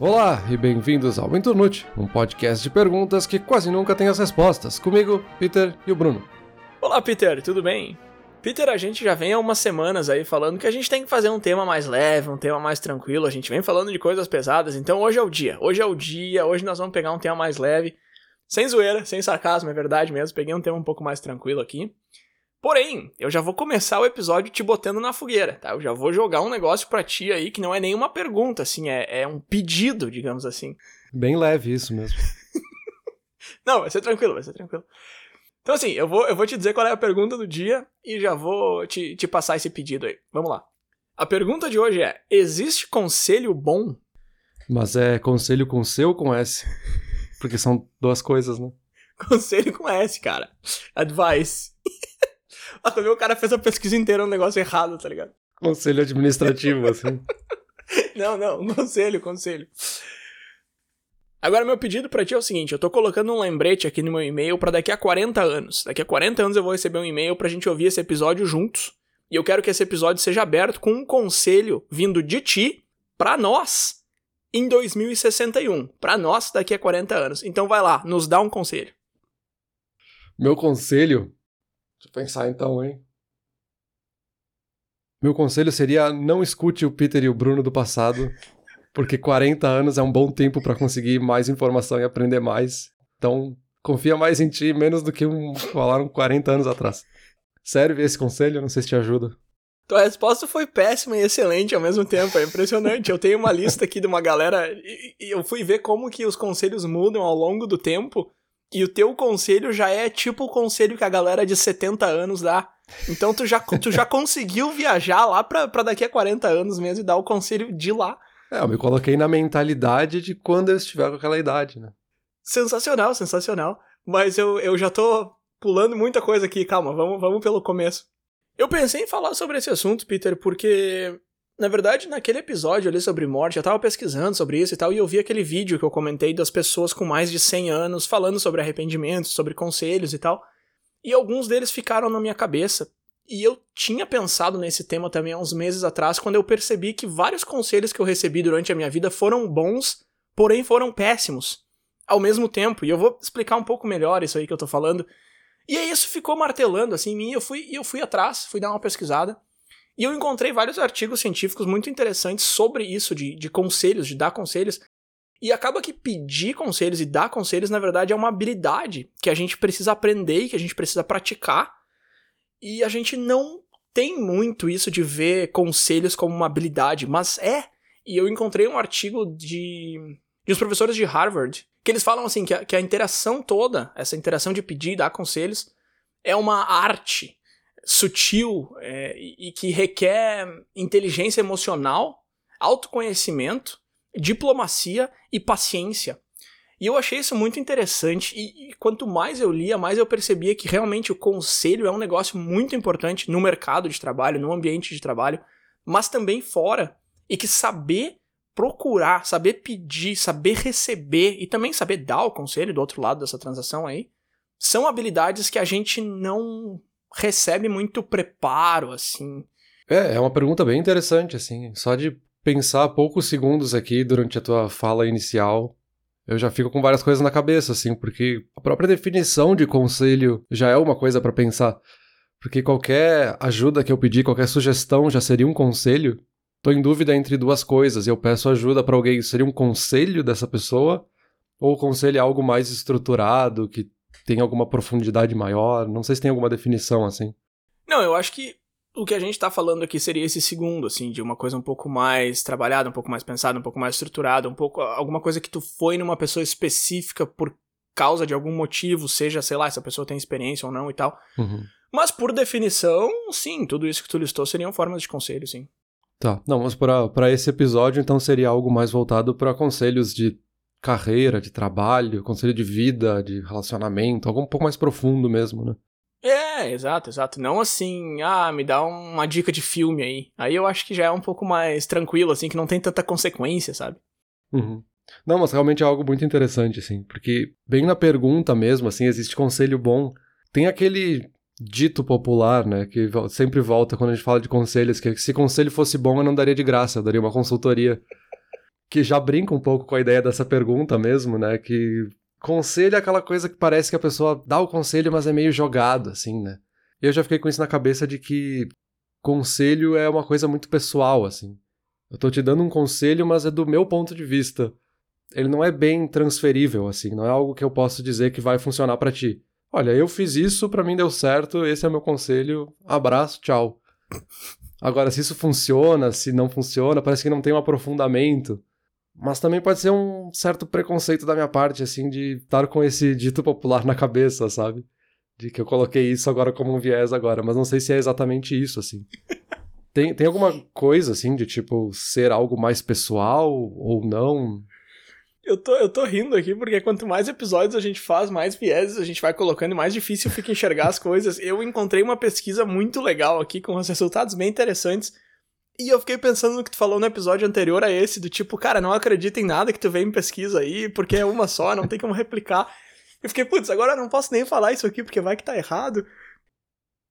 Olá e bem-vindos ao Internute, um podcast de perguntas que quase nunca tem as respostas. Comigo, Peter e o Bruno. Olá, Peter, tudo bem? Peter, a gente já vem há umas semanas aí falando que a gente tem que fazer um tema mais leve, um tema mais tranquilo. A gente vem falando de coisas pesadas, então hoje é o dia. Hoje é o dia, hoje nós vamos pegar um tema mais leve. Sem zoeira, sem sarcasmo, é verdade mesmo. Peguei um tema um pouco mais tranquilo aqui. Porém, eu já vou começar o episódio te botando na fogueira, tá? Eu já vou jogar um negócio pra ti aí que não é nenhuma pergunta, assim, é, é um pedido, digamos assim. Bem leve isso mesmo. não, vai ser tranquilo, vai ser tranquilo. Então, assim, eu vou, eu vou te dizer qual é a pergunta do dia e já vou te, te passar esse pedido aí. Vamos lá. A pergunta de hoje é: existe conselho bom? Mas é conselho com C ou com S? Porque são duas coisas, né? Conselho com S, cara. Advice. Ah, o cara fez a pesquisa inteira um negócio errado, tá ligado? Conselho administrativo, assim. não, não, conselho, conselho. Agora, meu pedido para ti é o seguinte: eu tô colocando um lembrete aqui no meu e-mail para daqui a 40 anos. Daqui a 40 anos eu vou receber um e-mail pra gente ouvir esse episódio juntos. E eu quero que esse episódio seja aberto com um conselho vindo de ti para nós em 2061. Para nós daqui a 40 anos. Então vai lá, nos dá um conselho. Meu conselho Deixa eu pensar então, hein? Meu conselho seria não escute o Peter e o Bruno do passado, porque 40 anos é um bom tempo para conseguir mais informação e aprender mais. Então, confia mais em ti, menos do que um, falaram 40 anos atrás. Serve esse conselho? Não sei se te ajuda. Tua resposta foi péssima e excelente ao mesmo tempo, é impressionante. Eu tenho uma lista aqui de uma galera e, e eu fui ver como que os conselhos mudam ao longo do tempo. E o teu conselho já é tipo o conselho que a galera de 70 anos dá. Então tu já, tu já conseguiu viajar lá pra, pra daqui a 40 anos mesmo e dar o conselho de lá. É, eu me coloquei na mentalidade de quando eu estiver com aquela idade, né? Sensacional, sensacional. Mas eu, eu já tô pulando muita coisa aqui, calma, vamos, vamos pelo começo. Eu pensei em falar sobre esse assunto, Peter, porque na verdade, naquele episódio ali sobre morte, eu tava pesquisando sobre isso e tal, e eu vi aquele vídeo que eu comentei das pessoas com mais de 100 anos falando sobre arrependimento, sobre conselhos e tal. E alguns deles ficaram na minha cabeça. E eu tinha pensado nesse tema também há uns meses atrás, quando eu percebi que vários conselhos que eu recebi durante a minha vida foram bons, porém foram péssimos. Ao mesmo tempo, e eu vou explicar um pouco melhor isso aí que eu tô falando. E aí isso ficou martelando assim em mim, eu fui, eu fui atrás, fui dar uma pesquisada. E eu encontrei vários artigos científicos muito interessantes sobre isso, de, de conselhos, de dar conselhos. E acaba que pedir conselhos e dar conselhos, na verdade, é uma habilidade que a gente precisa aprender e que a gente precisa praticar. E a gente não tem muito isso de ver conselhos como uma habilidade, mas é. E eu encontrei um artigo de, de os professores de Harvard que eles falam assim que a, que a interação toda, essa interação de pedir e dar conselhos, é uma arte sutil é, e que requer inteligência emocional, autoconhecimento, diplomacia e paciência. E eu achei isso muito interessante, e, e, quanto mais eu lia, mais eu percebia que realmente o conselho é um negócio muito importante no mercado de trabalho, no ambiente de trabalho, mas também fora. E que saber procurar, saber pedir, saber receber e também saber dar o conselho do outro lado dessa transação aí, são habilidades que a gente não recebe muito preparo, assim. É, é uma pergunta bem interessante, assim. Só de pensar poucos segundos aqui durante a tua fala inicial, eu já fico com várias coisas na cabeça, assim, porque a própria definição de conselho já é uma coisa para pensar. Porque qualquer ajuda que eu pedir, qualquer sugestão já seria um conselho. Tô em dúvida entre duas coisas. Eu peço ajuda para alguém, seria um conselho dessa pessoa? Ou o conselho é algo mais estruturado, que tem alguma profundidade maior? Não sei se tem alguma definição assim. Não, eu acho que o que a gente tá falando aqui seria esse segundo, assim, de uma coisa um pouco mais trabalhada, um pouco mais pensada, um pouco mais estruturada, um pouco alguma coisa que tu foi numa pessoa específica por causa de algum motivo, seja, sei lá, se a pessoa tem experiência ou não e tal. Uhum. Mas por definição, sim, tudo isso que tu listou seriam formas de conselho, sim. Tá, não, mas para esse episódio então seria algo mais voltado para conselhos de carreira, de trabalho, conselho de vida, de relacionamento, algo um pouco mais profundo mesmo, né? É, exato, exato. Não assim, ah, me dá uma dica de filme aí. Aí eu acho que já é um pouco mais tranquilo, assim, que não tem tanta consequência, sabe? Uhum. Não, mas realmente é algo muito interessante, assim, porque bem na pergunta mesmo, assim, existe conselho bom. Tem aquele dito popular, né, que sempre volta quando a gente fala de conselhos, que se conselho fosse bom eu não daria de graça, eu daria uma consultoria. Que já brinca um pouco com a ideia dessa pergunta mesmo, né? Que conselho é aquela coisa que parece que a pessoa dá o conselho, mas é meio jogado, assim, né? Eu já fiquei com isso na cabeça de que conselho é uma coisa muito pessoal, assim. Eu tô te dando um conselho, mas é do meu ponto de vista. Ele não é bem transferível, assim, não é algo que eu posso dizer que vai funcionar para ti. Olha, eu fiz isso, para mim deu certo, esse é meu conselho, abraço, tchau. Agora, se isso funciona, se não funciona, parece que não tem um aprofundamento. Mas também pode ser um certo preconceito da minha parte, assim, de estar com esse dito popular na cabeça, sabe? De que eu coloquei isso agora como um viés agora, mas não sei se é exatamente isso, assim. Tem, tem alguma coisa, assim, de tipo, ser algo mais pessoal ou não? Eu tô, eu tô rindo aqui porque quanto mais episódios a gente faz, mais vieses a gente vai colocando e mais difícil fica enxergar as coisas. Eu encontrei uma pesquisa muito legal aqui com os resultados bem interessantes. E eu fiquei pensando no que tu falou no episódio anterior a esse, do tipo, cara, não acredita em nada que tu vem em pesquisa aí, porque é uma só, não tem como replicar. Eu fiquei, putz, agora não posso nem falar isso aqui porque vai que tá errado.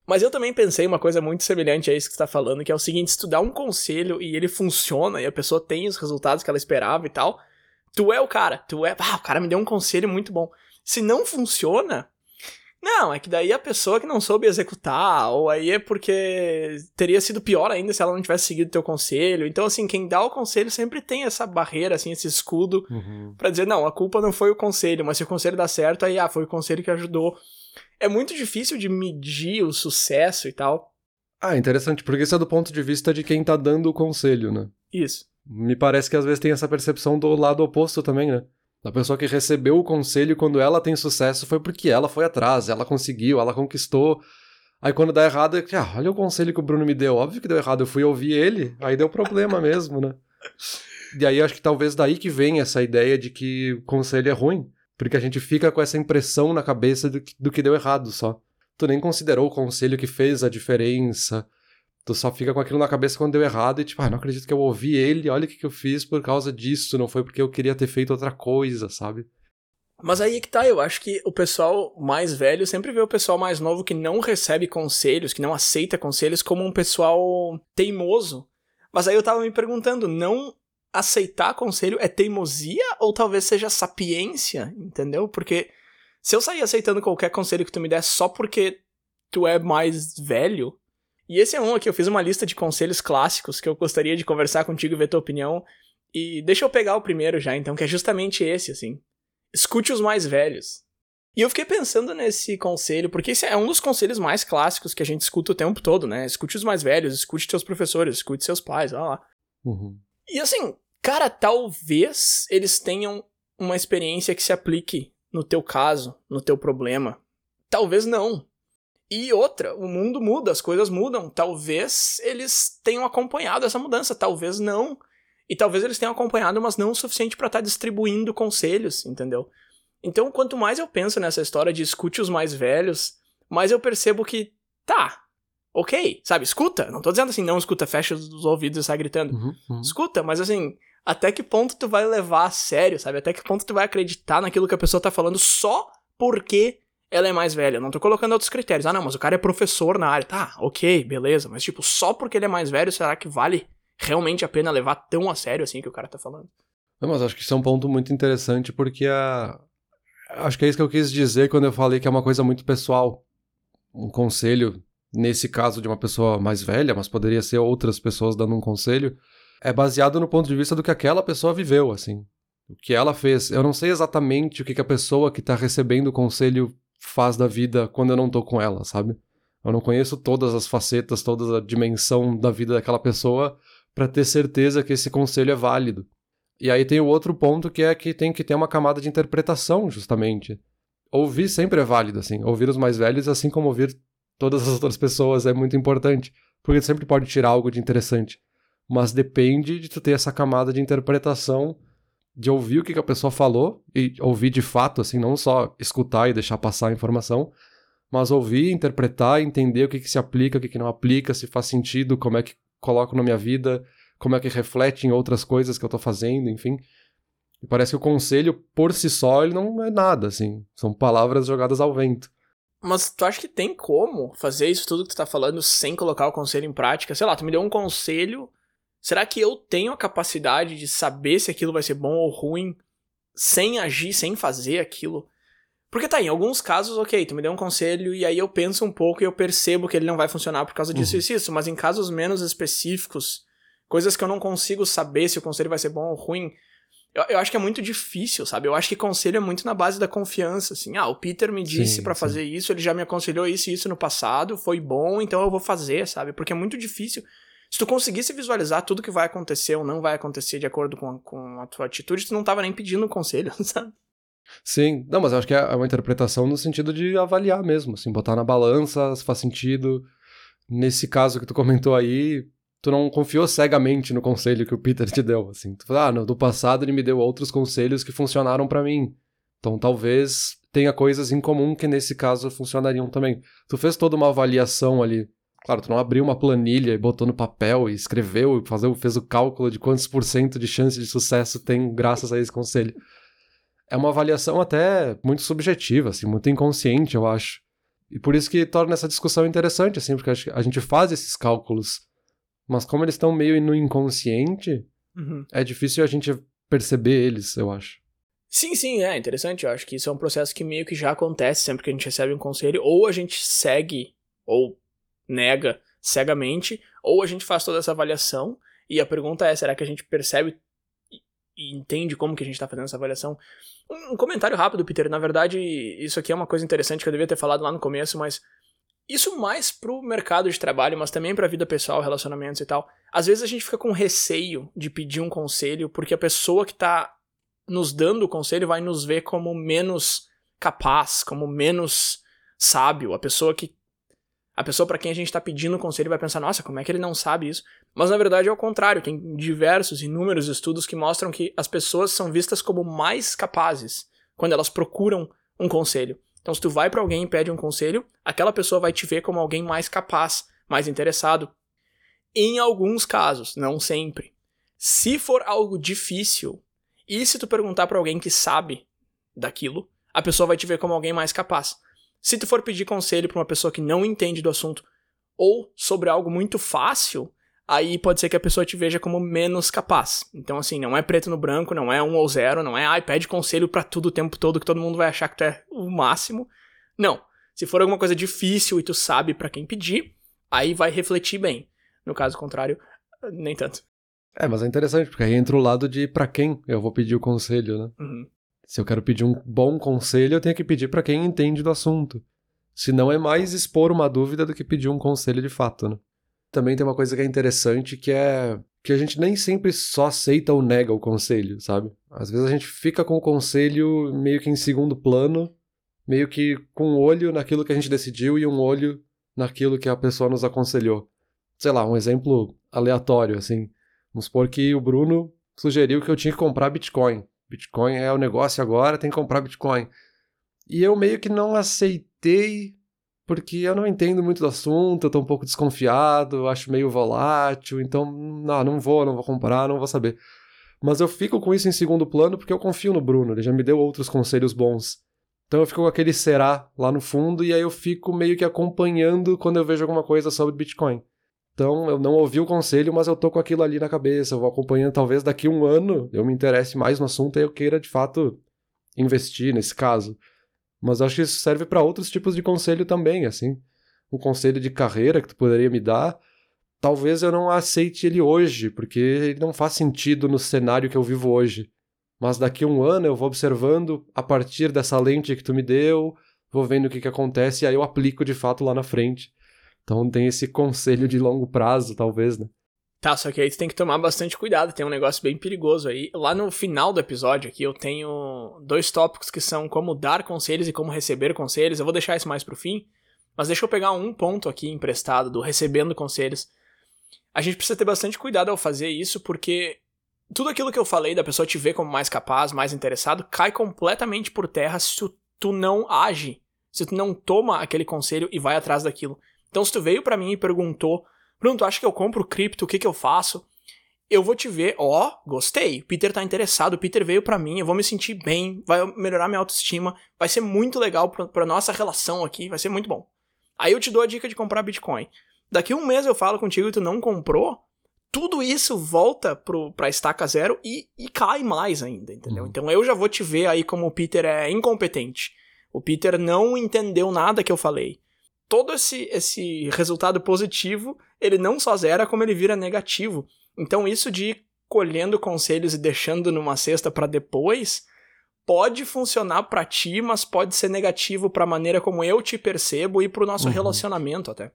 Mas eu também pensei uma coisa muito semelhante a isso que você tá falando, que é o seguinte, se tu dá um conselho e ele funciona e a pessoa tem os resultados que ela esperava e tal, Tu é o cara, tu é. Ah, o cara me deu um conselho muito bom. Se não funciona, não, é que daí a pessoa que não soube executar, ou aí é porque teria sido pior ainda se ela não tivesse seguido teu conselho. Então, assim, quem dá o conselho sempre tem essa barreira, assim, esse escudo uhum. para dizer, não, a culpa não foi o conselho, mas se o conselho dá certo, aí, ah, foi o conselho que ajudou. É muito difícil de medir o sucesso e tal. Ah, interessante, porque isso é do ponto de vista de quem tá dando o conselho, né? Isso. Me parece que às vezes tem essa percepção do lado oposto também, né? Da pessoa que recebeu o conselho quando ela tem sucesso foi porque ela foi atrás, ela conseguiu, ela conquistou. Aí quando dá errado, é que, ah, olha o conselho que o Bruno me deu. Óbvio que deu errado, eu fui ouvir ele, aí deu problema mesmo, né? E aí acho que talvez daí que vem essa ideia de que conselho é ruim. Porque a gente fica com essa impressão na cabeça do que, do que deu errado só. Tu nem considerou o conselho que fez a diferença, Tu só fica com aquilo na cabeça quando deu errado e tipo, ah, não acredito que eu ouvi ele, olha o que, que eu fiz por causa disso, não foi porque eu queria ter feito outra coisa, sabe? Mas aí que tá, eu acho que o pessoal mais velho sempre vê o pessoal mais novo que não recebe conselhos, que não aceita conselhos, como um pessoal teimoso. Mas aí eu tava me perguntando, não aceitar conselho é teimosia ou talvez seja sapiência, entendeu? Porque se eu sair aceitando qualquer conselho que tu me der só porque tu é mais velho, e esse é um aqui, eu fiz uma lista de conselhos clássicos que eu gostaria de conversar contigo e ver tua opinião. E deixa eu pegar o primeiro já, então, que é justamente esse, assim. Escute os mais velhos. E eu fiquei pensando nesse conselho, porque esse é um dos conselhos mais clássicos que a gente escuta o tempo todo, né? Escute os mais velhos, escute teus professores, escute seus pais, olha lá. Uhum. E assim, cara, talvez eles tenham uma experiência que se aplique no teu caso, no teu problema. Talvez não. E outra, o mundo muda, as coisas mudam. Talvez eles tenham acompanhado essa mudança, talvez não. E talvez eles tenham acompanhado, mas não o suficiente para estar tá distribuindo conselhos, entendeu? Então, quanto mais eu penso nessa história de escute os mais velhos, mais eu percebo que, tá, ok, sabe, escuta. Não tô dizendo assim, não escuta, fecha os ouvidos e sai gritando. Uhum, uhum. Escuta, mas assim, até que ponto tu vai levar a sério, sabe? Até que ponto tu vai acreditar naquilo que a pessoa tá falando só porque ela é mais velha. Não tô colocando outros critérios. Ah, não, mas o cara é professor na área. Tá, ok, beleza. Mas, tipo, só porque ele é mais velho, será que vale realmente a pena levar tão a sério assim que o cara tá falando? Não, mas acho que isso é um ponto muito interessante porque a. Acho que é isso que eu quis dizer quando eu falei que é uma coisa muito pessoal. Um conselho, nesse caso de uma pessoa mais velha, mas poderia ser outras pessoas dando um conselho, é baseado no ponto de vista do que aquela pessoa viveu, assim. O que ela fez. Eu não sei exatamente o que, que a pessoa que tá recebendo o conselho faz da vida quando eu não tô com ela, sabe? Eu não conheço todas as facetas, toda a dimensão da vida daquela pessoa para ter certeza que esse conselho é válido. E aí tem o outro ponto que é que tem que ter uma camada de interpretação, justamente. Ouvir sempre é válido, assim. Ouvir os mais velhos, assim como ouvir todas as outras pessoas, é muito importante. Porque sempre pode tirar algo de interessante. Mas depende de tu ter essa camada de interpretação de ouvir o que, a pessoa falou e ouvir de fato, assim, não só escutar e deixar passar a informação, mas ouvir, interpretar, entender o que, que se aplica, o que, que não aplica, se faz sentido, como é que coloco na minha vida, como é que reflete em outras coisas que eu tô fazendo, enfim. E parece que o conselho, por si só, ele não é nada, assim. São palavras jogadas ao vento. Mas tu acha que tem como fazer isso tudo que tu tá falando sem colocar o conselho em prática? Sei lá, tu me deu um conselho Será que eu tenho a capacidade de saber se aquilo vai ser bom ou ruim sem agir, sem fazer aquilo? Porque tá, em alguns casos, ok, tu me deu um conselho e aí eu penso um pouco e eu percebo que ele não vai funcionar por causa disso, uhum. isso, isso. Mas em casos menos específicos, coisas que eu não consigo saber se o conselho vai ser bom ou ruim, eu, eu acho que é muito difícil, sabe? Eu acho que conselho é muito na base da confiança, assim. Ah, o Peter me disse para fazer isso, ele já me aconselhou isso e isso no passado, foi bom, então eu vou fazer, sabe? Porque é muito difícil. Se tu conseguisse visualizar tudo que vai acontecer ou não vai acontecer de acordo com a, com a tua atitude, tu não tava nem pedindo conselho, sabe? Sim, não, mas eu acho que é uma interpretação no sentido de avaliar mesmo, assim, botar na balança se faz sentido. Nesse caso que tu comentou aí, tu não confiou cegamente no conselho que o Peter te deu, assim. Tu falou, ah, no, do passado ele me deu outros conselhos que funcionaram para mim. Então talvez tenha coisas em comum que nesse caso funcionariam também. Tu fez toda uma avaliação ali. Claro, tu não abriu uma planilha e botou no papel e escreveu, fazer, fez o cálculo de quantos por cento de chance de sucesso tem graças a esse conselho é uma avaliação até muito subjetiva, assim, muito inconsciente, eu acho. E por isso que torna essa discussão interessante, assim, porque a gente faz esses cálculos, mas como eles estão meio no inconsciente, uhum. é difícil a gente perceber eles, eu acho. Sim, sim, é interessante. Eu acho que isso é um processo que meio que já acontece sempre que a gente recebe um conselho. Ou a gente segue, ou nega cegamente, ou a gente faz toda essa avaliação. E a pergunta é: será que a gente percebe e entende como que a gente está fazendo essa avaliação. Um, comentário rápido, Peter. Na verdade, isso aqui é uma coisa interessante que eu devia ter falado lá no começo, mas isso mais pro mercado de trabalho, mas também pra vida pessoal, relacionamentos e tal. Às vezes a gente fica com receio de pedir um conselho, porque a pessoa que tá nos dando o conselho vai nos ver como menos capaz, como menos sábio, a pessoa que a pessoa para quem a gente está pedindo conselho vai pensar, nossa, como é que ele não sabe isso? Mas na verdade é o contrário, tem diversos, inúmeros estudos que mostram que as pessoas são vistas como mais capazes quando elas procuram um conselho. Então, se tu vai para alguém e pede um conselho, aquela pessoa vai te ver como alguém mais capaz, mais interessado. Em alguns casos, não sempre. Se for algo difícil, e se tu perguntar para alguém que sabe daquilo, a pessoa vai te ver como alguém mais capaz. Se tu for pedir conselho para uma pessoa que não entende do assunto ou sobre algo muito fácil, aí pode ser que a pessoa te veja como menos capaz. Então, assim, não é preto no branco, não é um ou zero, não é, ai, pede conselho para tudo o tempo todo que todo mundo vai achar que tu é o máximo. Não. Se for alguma coisa difícil e tu sabe para quem pedir, aí vai refletir bem. No caso contrário, nem tanto. É, mas é interessante, porque aí entra o lado de para quem eu vou pedir o conselho, né? Uhum. Se eu quero pedir um bom conselho, eu tenho que pedir para quem entende do assunto. Se não é mais expor uma dúvida do que pedir um conselho de fato, né? Também tem uma coisa que é interessante que é que a gente nem sempre só aceita ou nega o conselho, sabe? Às vezes a gente fica com o conselho meio que em segundo plano, meio que com um olho naquilo que a gente decidiu e um olho naquilo que a pessoa nos aconselhou. Sei lá, um exemplo aleatório, assim. Vamos supor que o Bruno sugeriu que eu tinha que comprar Bitcoin. Bitcoin é o negócio agora, tem que comprar Bitcoin. E eu meio que não aceitei, porque eu não entendo muito do assunto, eu tô um pouco desconfiado, acho meio volátil, então, não, não vou, não vou comprar, não vou saber. Mas eu fico com isso em segundo plano porque eu confio no Bruno, ele já me deu outros conselhos bons. Então eu fico com aquele será lá no fundo e aí eu fico meio que acompanhando quando eu vejo alguma coisa sobre Bitcoin. Então, eu não ouvi o conselho, mas eu tô com aquilo ali na cabeça, eu vou acompanhando. Talvez daqui um ano eu me interesse mais no assunto e eu queira, de fato, investir nesse caso. Mas acho que isso serve para outros tipos de conselho também, assim. Um conselho de carreira que tu poderia me dar, talvez eu não aceite ele hoje, porque ele não faz sentido no cenário que eu vivo hoje. Mas daqui um ano eu vou observando a partir dessa lente que tu me deu, vou vendo o que, que acontece e aí eu aplico de fato lá na frente. Então tem esse conselho de longo prazo, talvez, né? Tá, só que aí tu tem que tomar bastante cuidado, tem um negócio bem perigoso aí. Lá no final do episódio aqui eu tenho dois tópicos que são como dar conselhos e como receber conselhos. Eu vou deixar isso mais pro fim, mas deixa eu pegar um ponto aqui emprestado do recebendo conselhos. A gente precisa ter bastante cuidado ao fazer isso, porque tudo aquilo que eu falei da pessoa te ver como mais capaz, mais interessado, cai completamente por terra se tu, não age, se tu não toma aquele conselho e vai atrás daquilo. Então, se tu veio para mim e perguntou, Bruno, tu acha que eu compro cripto? O que que eu faço? Eu vou te ver, ó, oh, gostei. Peter tá interessado, Peter veio para mim, eu vou me sentir bem, vai melhorar minha autoestima, vai ser muito legal pra, pra nossa relação aqui, vai ser muito bom. Aí eu te dou a dica de comprar Bitcoin. Daqui um mês eu falo contigo e tu não comprou, tudo isso volta pro, pra estaca zero e, e cai mais ainda, entendeu? Uhum. Então eu já vou te ver aí como o Peter é incompetente. O Peter não entendeu nada que eu falei. Todo esse, esse resultado positivo, ele não só zera, como ele vira negativo. Então isso de ir colhendo conselhos e deixando numa cesta para depois, pode funcionar para ti, mas pode ser negativo para a maneira como eu te percebo e para o nosso uhum. relacionamento até.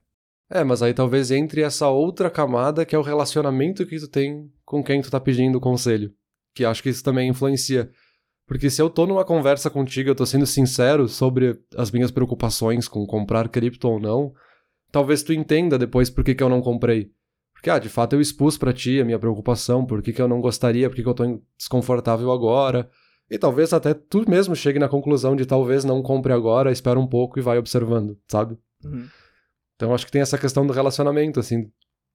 É, mas aí talvez entre essa outra camada que é o relacionamento que tu tem com quem tu tá pedindo conselho. Que acho que isso também influencia. Porque se eu tô numa conversa contigo, eu tô sendo sincero sobre as minhas preocupações com comprar cripto ou não, talvez tu entenda depois por que, que eu não comprei. Porque, ah, de fato eu expus para ti a minha preocupação, por que, que eu não gostaria, por que, que eu tô desconfortável agora. E talvez até tu mesmo chegue na conclusão de talvez não compre agora, espera um pouco e vai observando, sabe? Uhum. Então acho que tem essa questão do relacionamento, assim,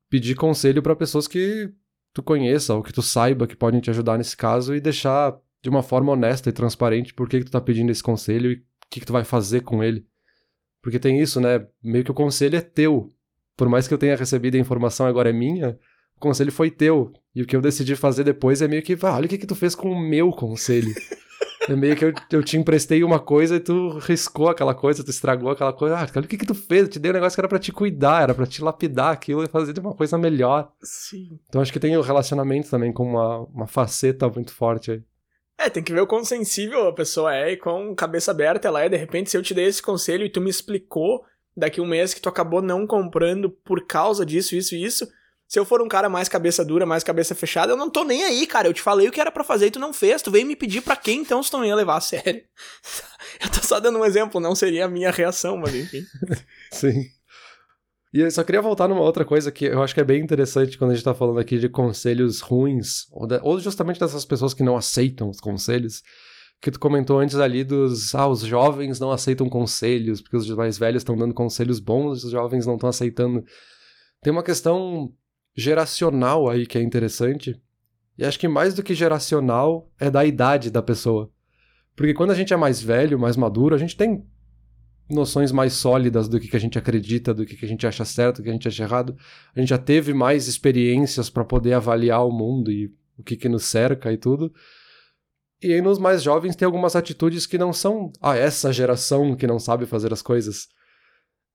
pedir conselho para pessoas que tu conheça ou que tu saiba que podem te ajudar nesse caso e deixar de uma forma honesta e transparente por que, que tu tá pedindo esse conselho e o que, que tu vai fazer com ele. Porque tem isso, né? Meio que o conselho é teu. Por mais que eu tenha recebido a informação agora é minha, o conselho foi teu. E o que eu decidi fazer depois é meio que, ah, olha o que, que tu fez com o meu conselho. É meio que eu, eu te emprestei uma coisa e tu riscou aquela coisa, tu estragou aquela coisa. Ah, olha o que que tu fez? Eu te dei um negócio que era pra te cuidar, era pra te lapidar aquilo e fazer de uma coisa melhor. Sim. Então acho que tem o relacionamento também com uma, uma faceta muito forte aí. É, tem que ver o quão sensível a pessoa é e quão cabeça aberta ela é. De repente, se eu te dei esse conselho e tu me explicou daqui um mês que tu acabou não comprando por causa disso, isso e isso, se eu for um cara mais cabeça dura, mais cabeça fechada, eu não tô nem aí, cara. Eu te falei o que era para fazer e tu não fez. Tu veio me pedir para quem então se tu não ia levar a sério? eu tô só dando um exemplo, não seria a minha reação, mas enfim. Sim. E eu só queria voltar numa outra coisa que eu acho que é bem interessante quando a gente tá falando aqui de conselhos ruins, ou, de, ou justamente dessas pessoas que não aceitam os conselhos, que tu comentou antes ali dos, ah, os jovens não aceitam conselhos, porque os mais velhos estão dando conselhos bons, os jovens não estão aceitando. Tem uma questão geracional aí que é interessante. E acho que mais do que geracional é da idade da pessoa. Porque quando a gente é mais velho, mais maduro, a gente tem noções mais sólidas do que, que a gente acredita, do que, que a gente acha certo, do que a gente acha errado. A gente já teve mais experiências para poder avaliar o mundo e o que, que nos cerca e tudo. E aí nos mais jovens tem algumas atitudes que não são ah, essa geração que não sabe fazer as coisas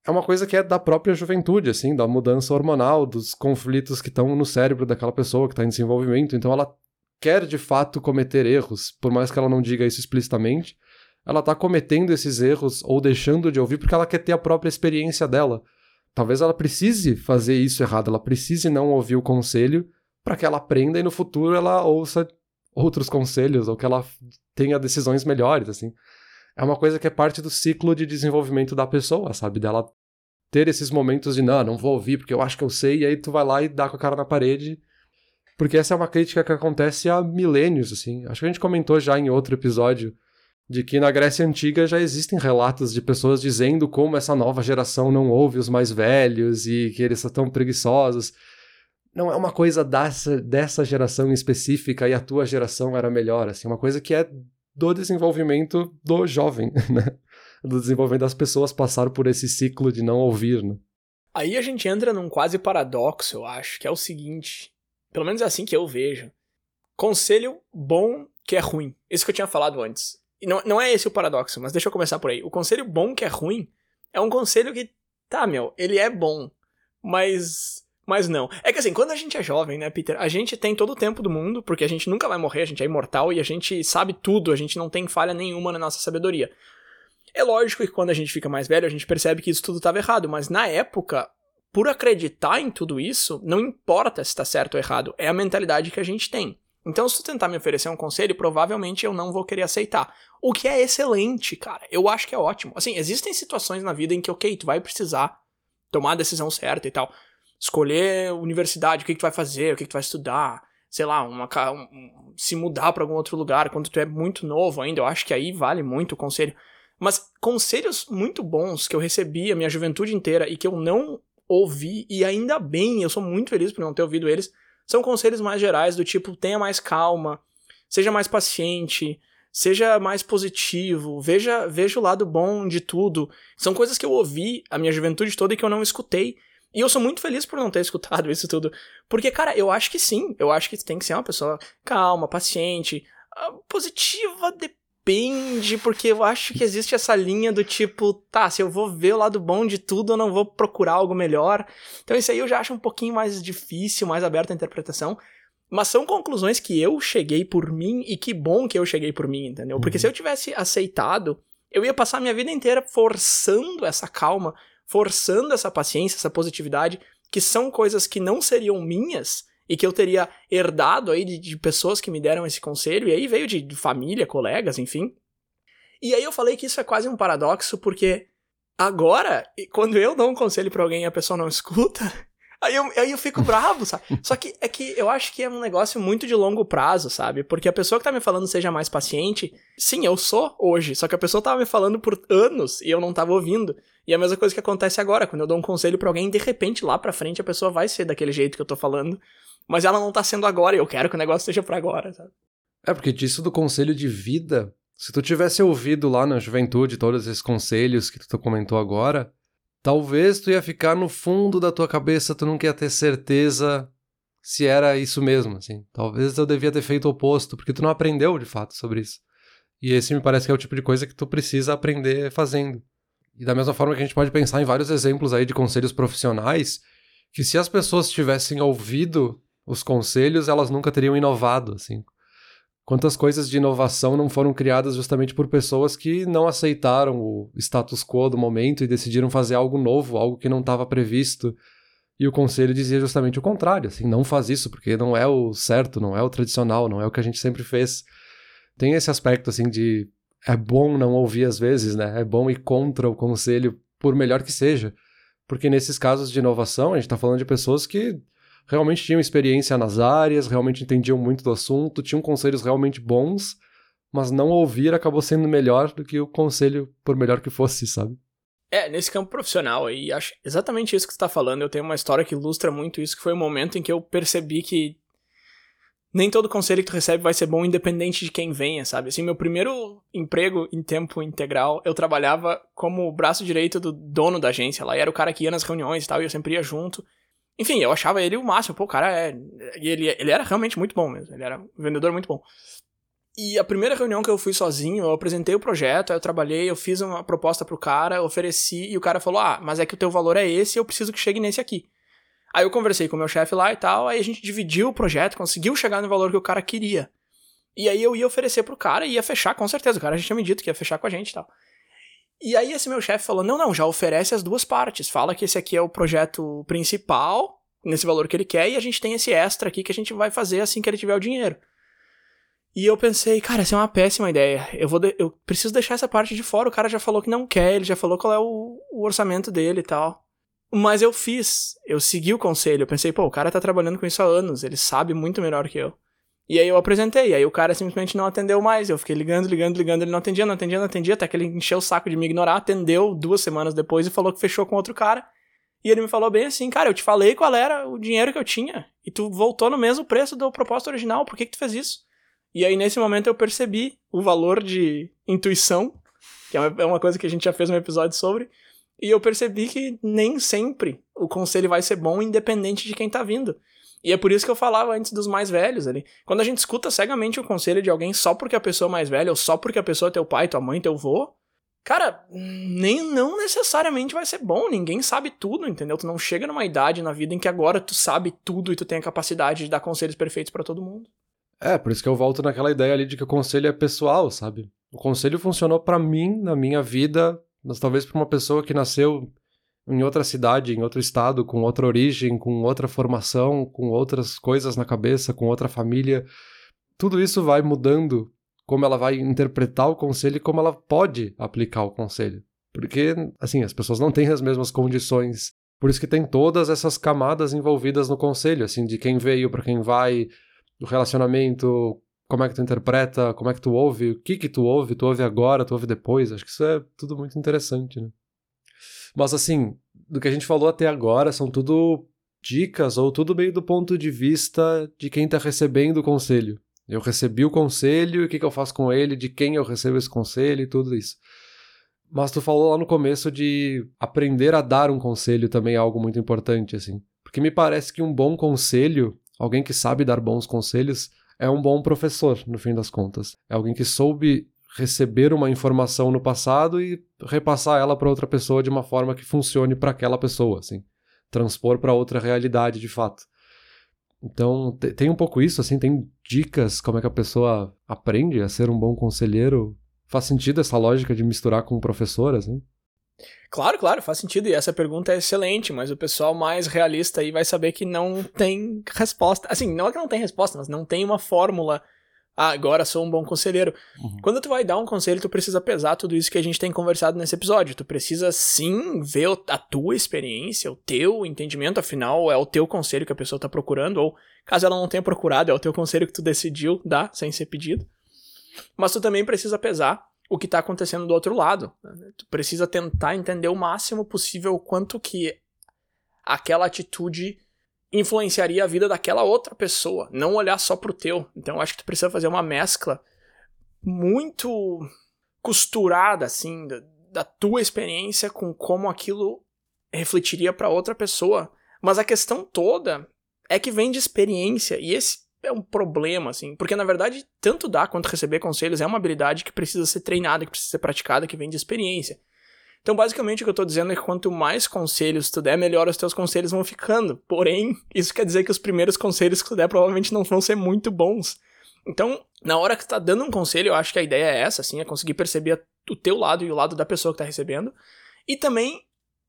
é uma coisa que é da própria juventude, assim, da mudança hormonal, dos conflitos que estão no cérebro daquela pessoa que está em desenvolvimento. Então ela quer de fato cometer erros, por mais que ela não diga isso explicitamente. Ela está cometendo esses erros ou deixando de ouvir porque ela quer ter a própria experiência dela. Talvez ela precise fazer isso errado, ela precise não ouvir o conselho para que ela aprenda e no futuro ela ouça outros conselhos ou que ela tenha decisões melhores, assim é uma coisa que é parte do ciclo de desenvolvimento da pessoa, sabe? Dela ter esses momentos de, não, não vou ouvir porque eu acho que eu sei, e aí tu vai lá e dá com a cara na parede. Porque essa é uma crítica que acontece há milênios, assim. Acho que a gente comentou já em outro episódio de que na Grécia Antiga já existem relatos de pessoas dizendo como essa nova geração não ouve os mais velhos e que eles são tão preguiçosos. Não é uma coisa dessa, dessa geração específica e a tua geração era melhor, assim, é uma coisa que é do desenvolvimento do jovem, né? Do desenvolvimento das pessoas passaram por esse ciclo de não ouvir, né? Aí a gente entra num quase paradoxo, eu acho, que é o seguinte, pelo menos é assim que eu vejo. Conselho bom que é ruim. Isso que eu tinha falado antes. Não, não é esse o paradoxo, mas deixa eu começar por aí. O conselho bom que é ruim é um conselho que, tá, meu, ele é bom, mas mas não. É que assim, quando a gente é jovem, né, Peter, a gente tem todo o tempo do mundo, porque a gente nunca vai morrer, a gente é imortal e a gente sabe tudo, a gente não tem falha nenhuma na nossa sabedoria. É lógico que quando a gente fica mais velho, a gente percebe que isso tudo estava errado, mas na época, por acreditar em tudo isso, não importa se está certo ou errado, é a mentalidade que a gente tem. Então, se tu tentar me oferecer um conselho, provavelmente eu não vou querer aceitar. O que é excelente, cara. Eu acho que é ótimo. Assim, existem situações na vida em que, ok, tu vai precisar tomar a decisão certa e tal escolher universidade, o que, que tu vai fazer, o que, que tu vai estudar, sei lá, uma, um, se mudar para algum outro lugar quando tu é muito novo ainda, eu acho que aí vale muito o conselho. Mas conselhos muito bons que eu recebi a minha juventude inteira e que eu não ouvi, e ainda bem, eu sou muito feliz por não ter ouvido eles, são conselhos mais gerais do tipo, tenha mais calma, seja mais paciente, seja mais positivo, veja, veja o lado bom de tudo. São coisas que eu ouvi a minha juventude toda e que eu não escutei. E eu sou muito feliz por não ter escutado isso tudo. Porque, cara, eu acho que sim. Eu acho que tem que ser uma pessoa calma, paciente. Ah, positiva depende, porque eu acho que existe essa linha do tipo, tá, se eu vou ver o lado bom de tudo, eu não vou procurar algo melhor. Então isso aí eu já acho um pouquinho mais difícil, mais aberto à interpretação. Mas são conclusões que eu cheguei por mim e que bom que eu cheguei por mim, entendeu? Porque uhum. se eu tivesse aceitado, eu ia passar minha vida inteira forçando essa calma, forçando essa paciência, essa positividade, que são coisas que não seriam minhas e que eu teria herdado aí de, de pessoas que me deram esse conselho, e aí veio de, de família, colegas, enfim. E aí eu falei que isso é quase um paradoxo, porque agora, quando eu dou um conselho para alguém e a pessoa não escuta, Aí eu, aí eu fico bravo, sabe? Só que é que eu acho que é um negócio muito de longo prazo, sabe? Porque a pessoa que tá me falando seja mais paciente, sim, eu sou hoje, só que a pessoa tava me falando por anos e eu não tava ouvindo. E é a mesma coisa que acontece agora, quando eu dou um conselho para alguém, de repente lá pra frente a pessoa vai ser daquele jeito que eu tô falando, mas ela não tá sendo agora e eu quero que o negócio seja para agora, sabe? É, porque disso do conselho de vida, se tu tivesse ouvido lá na juventude todos esses conselhos que tu comentou agora, Talvez tu ia ficar no fundo da tua cabeça, tu não quer ter certeza se era isso mesmo, assim. Talvez eu devia ter feito o oposto, porque tu não aprendeu de fato sobre isso. E esse me parece que é o tipo de coisa que tu precisa aprender fazendo. E da mesma forma que a gente pode pensar em vários exemplos aí de conselhos profissionais, que se as pessoas tivessem ouvido os conselhos, elas nunca teriam inovado, assim. Quantas coisas de inovação não foram criadas justamente por pessoas que não aceitaram o status quo do momento e decidiram fazer algo novo, algo que não estava previsto. E o conselho dizia justamente o contrário, assim, não faz isso, porque não é o certo, não é o tradicional, não é o que a gente sempre fez. Tem esse aspecto, assim, de é bom não ouvir às vezes, né? É bom ir contra o conselho, por melhor que seja. Porque nesses casos de inovação, a gente está falando de pessoas que realmente tinham experiência nas áreas, realmente entendiam muito do assunto, tinham conselhos realmente bons, mas não ouvir acabou sendo melhor do que o conselho, por melhor que fosse, sabe? É, nesse campo profissional aí, acho exatamente isso que você tá falando. Eu tenho uma história que ilustra muito isso, que foi o momento em que eu percebi que nem todo conselho que tu recebe vai ser bom independente de quem venha, sabe? Assim, meu primeiro emprego em tempo integral, eu trabalhava como braço direito do dono da agência lá, e era o cara que ia nas reuniões e tal, e eu sempre ia junto. Enfim, eu achava ele o máximo. Pô, o cara é. Ele, ele era realmente muito bom mesmo. Ele era um vendedor muito bom. E a primeira reunião que eu fui sozinho, eu apresentei o projeto, eu trabalhei, eu fiz uma proposta pro cara, ofereci, e o cara falou: Ah, mas é que o teu valor é esse, eu preciso que chegue nesse aqui. Aí eu conversei com o meu chefe lá e tal, aí a gente dividiu o projeto, conseguiu chegar no valor que o cara queria. E aí eu ia oferecer pro cara e ia fechar, com certeza. O cara já tinha me dito que ia fechar com a gente e tal. E aí esse meu chefe falou: não, não, já oferece as duas partes. Fala que esse aqui é o projeto principal, nesse valor que ele quer, e a gente tem esse extra aqui que a gente vai fazer assim que ele tiver o dinheiro. E eu pensei, cara, essa é uma péssima ideia. Eu vou eu preciso deixar essa parte de fora. O cara já falou que não quer, ele já falou qual é o, o orçamento dele e tal. Mas eu fiz, eu segui o conselho. Eu pensei, pô, o cara tá trabalhando com isso há anos, ele sabe muito melhor que eu. E aí eu apresentei, aí o cara simplesmente não atendeu mais. Eu fiquei ligando, ligando, ligando, ele não atendia, não atendia, não atendia, até que ele encheu o saco de me ignorar, atendeu duas semanas depois e falou que fechou com outro cara. E ele me falou bem assim, cara, eu te falei qual era o dinheiro que eu tinha, e tu voltou no mesmo preço do propósito original, por que que tu fez isso? E aí nesse momento eu percebi o valor de intuição, que é uma coisa que a gente já fez um episódio sobre, e eu percebi que nem sempre o conselho vai ser bom independente de quem tá vindo. E é por isso que eu falava antes dos mais velhos ali. Quando a gente escuta cegamente o conselho de alguém só porque a pessoa é mais velha, ou só porque a pessoa é teu pai, tua mãe, teu avô, cara, nem não necessariamente vai ser bom. Ninguém sabe tudo, entendeu? Tu não chega numa idade na vida em que agora tu sabe tudo e tu tem a capacidade de dar conselhos perfeitos para todo mundo. É, por isso que eu volto naquela ideia ali de que o conselho é pessoal, sabe? O conselho funcionou para mim, na minha vida, mas talvez para uma pessoa que nasceu em outra cidade, em outro estado, com outra origem, com outra formação, com outras coisas na cabeça, com outra família. Tudo isso vai mudando como ela vai interpretar o conselho e como ela pode aplicar o conselho. Porque, assim, as pessoas não têm as mesmas condições. Por isso que tem todas essas camadas envolvidas no conselho, assim, de quem veio, para quem vai, do relacionamento, como é que tu interpreta, como é que tu ouve, o que que tu ouve, tu ouve agora, tu ouve depois. Acho que isso é tudo muito interessante, né? Mas assim, do que a gente falou até agora, são tudo dicas ou tudo meio do ponto de vista de quem está recebendo o conselho. Eu recebi o conselho, o que, que eu faço com ele, de quem eu recebo esse conselho e tudo isso. Mas tu falou lá no começo de aprender a dar um conselho também é algo muito importante, assim. Porque me parece que um bom conselho, alguém que sabe dar bons conselhos, é um bom professor, no fim das contas. É alguém que soube receber uma informação no passado e repassar ela para outra pessoa de uma forma que funcione para aquela pessoa, assim. Transpor para outra realidade, de fato. Então, tem um pouco isso, assim, tem dicas como é que a pessoa aprende a ser um bom conselheiro Faz sentido essa lógica de misturar com o professor, assim? Claro, claro, faz sentido. E essa pergunta é excelente, mas o pessoal mais realista aí vai saber que não tem resposta. Assim, não é que não tem resposta, mas não tem uma fórmula. Ah, agora sou um bom conselheiro. Uhum. Quando tu vai dar um conselho, tu precisa pesar tudo isso que a gente tem conversado nesse episódio. Tu precisa sim ver a tua experiência, o teu entendimento, afinal, é o teu conselho que a pessoa tá procurando, ou caso ela não tenha procurado, é o teu conselho que tu decidiu dar sem ser pedido. Mas tu também precisa pesar o que está acontecendo do outro lado. Né? Tu precisa tentar entender o máximo possível quanto que aquela atitude influenciaria a vida daquela outra pessoa, não olhar só pro teu. Então eu acho que tu precisa fazer uma mescla muito costurada assim da, da tua experiência com como aquilo refletiria para outra pessoa. Mas a questão toda é que vem de experiência e esse é um problema, assim, porque na verdade, tanto dar quanto receber conselhos é uma habilidade que precisa ser treinada, que precisa ser praticada, que vem de experiência. Então, basicamente, o que eu tô dizendo é que quanto mais conselhos tu der, melhor os teus conselhos vão ficando. Porém, isso quer dizer que os primeiros conselhos que tu der provavelmente não vão ser muito bons. Então, na hora que tu tá dando um conselho, eu acho que a ideia é essa, assim, é conseguir perceber o teu lado e o lado da pessoa que tá recebendo. E também,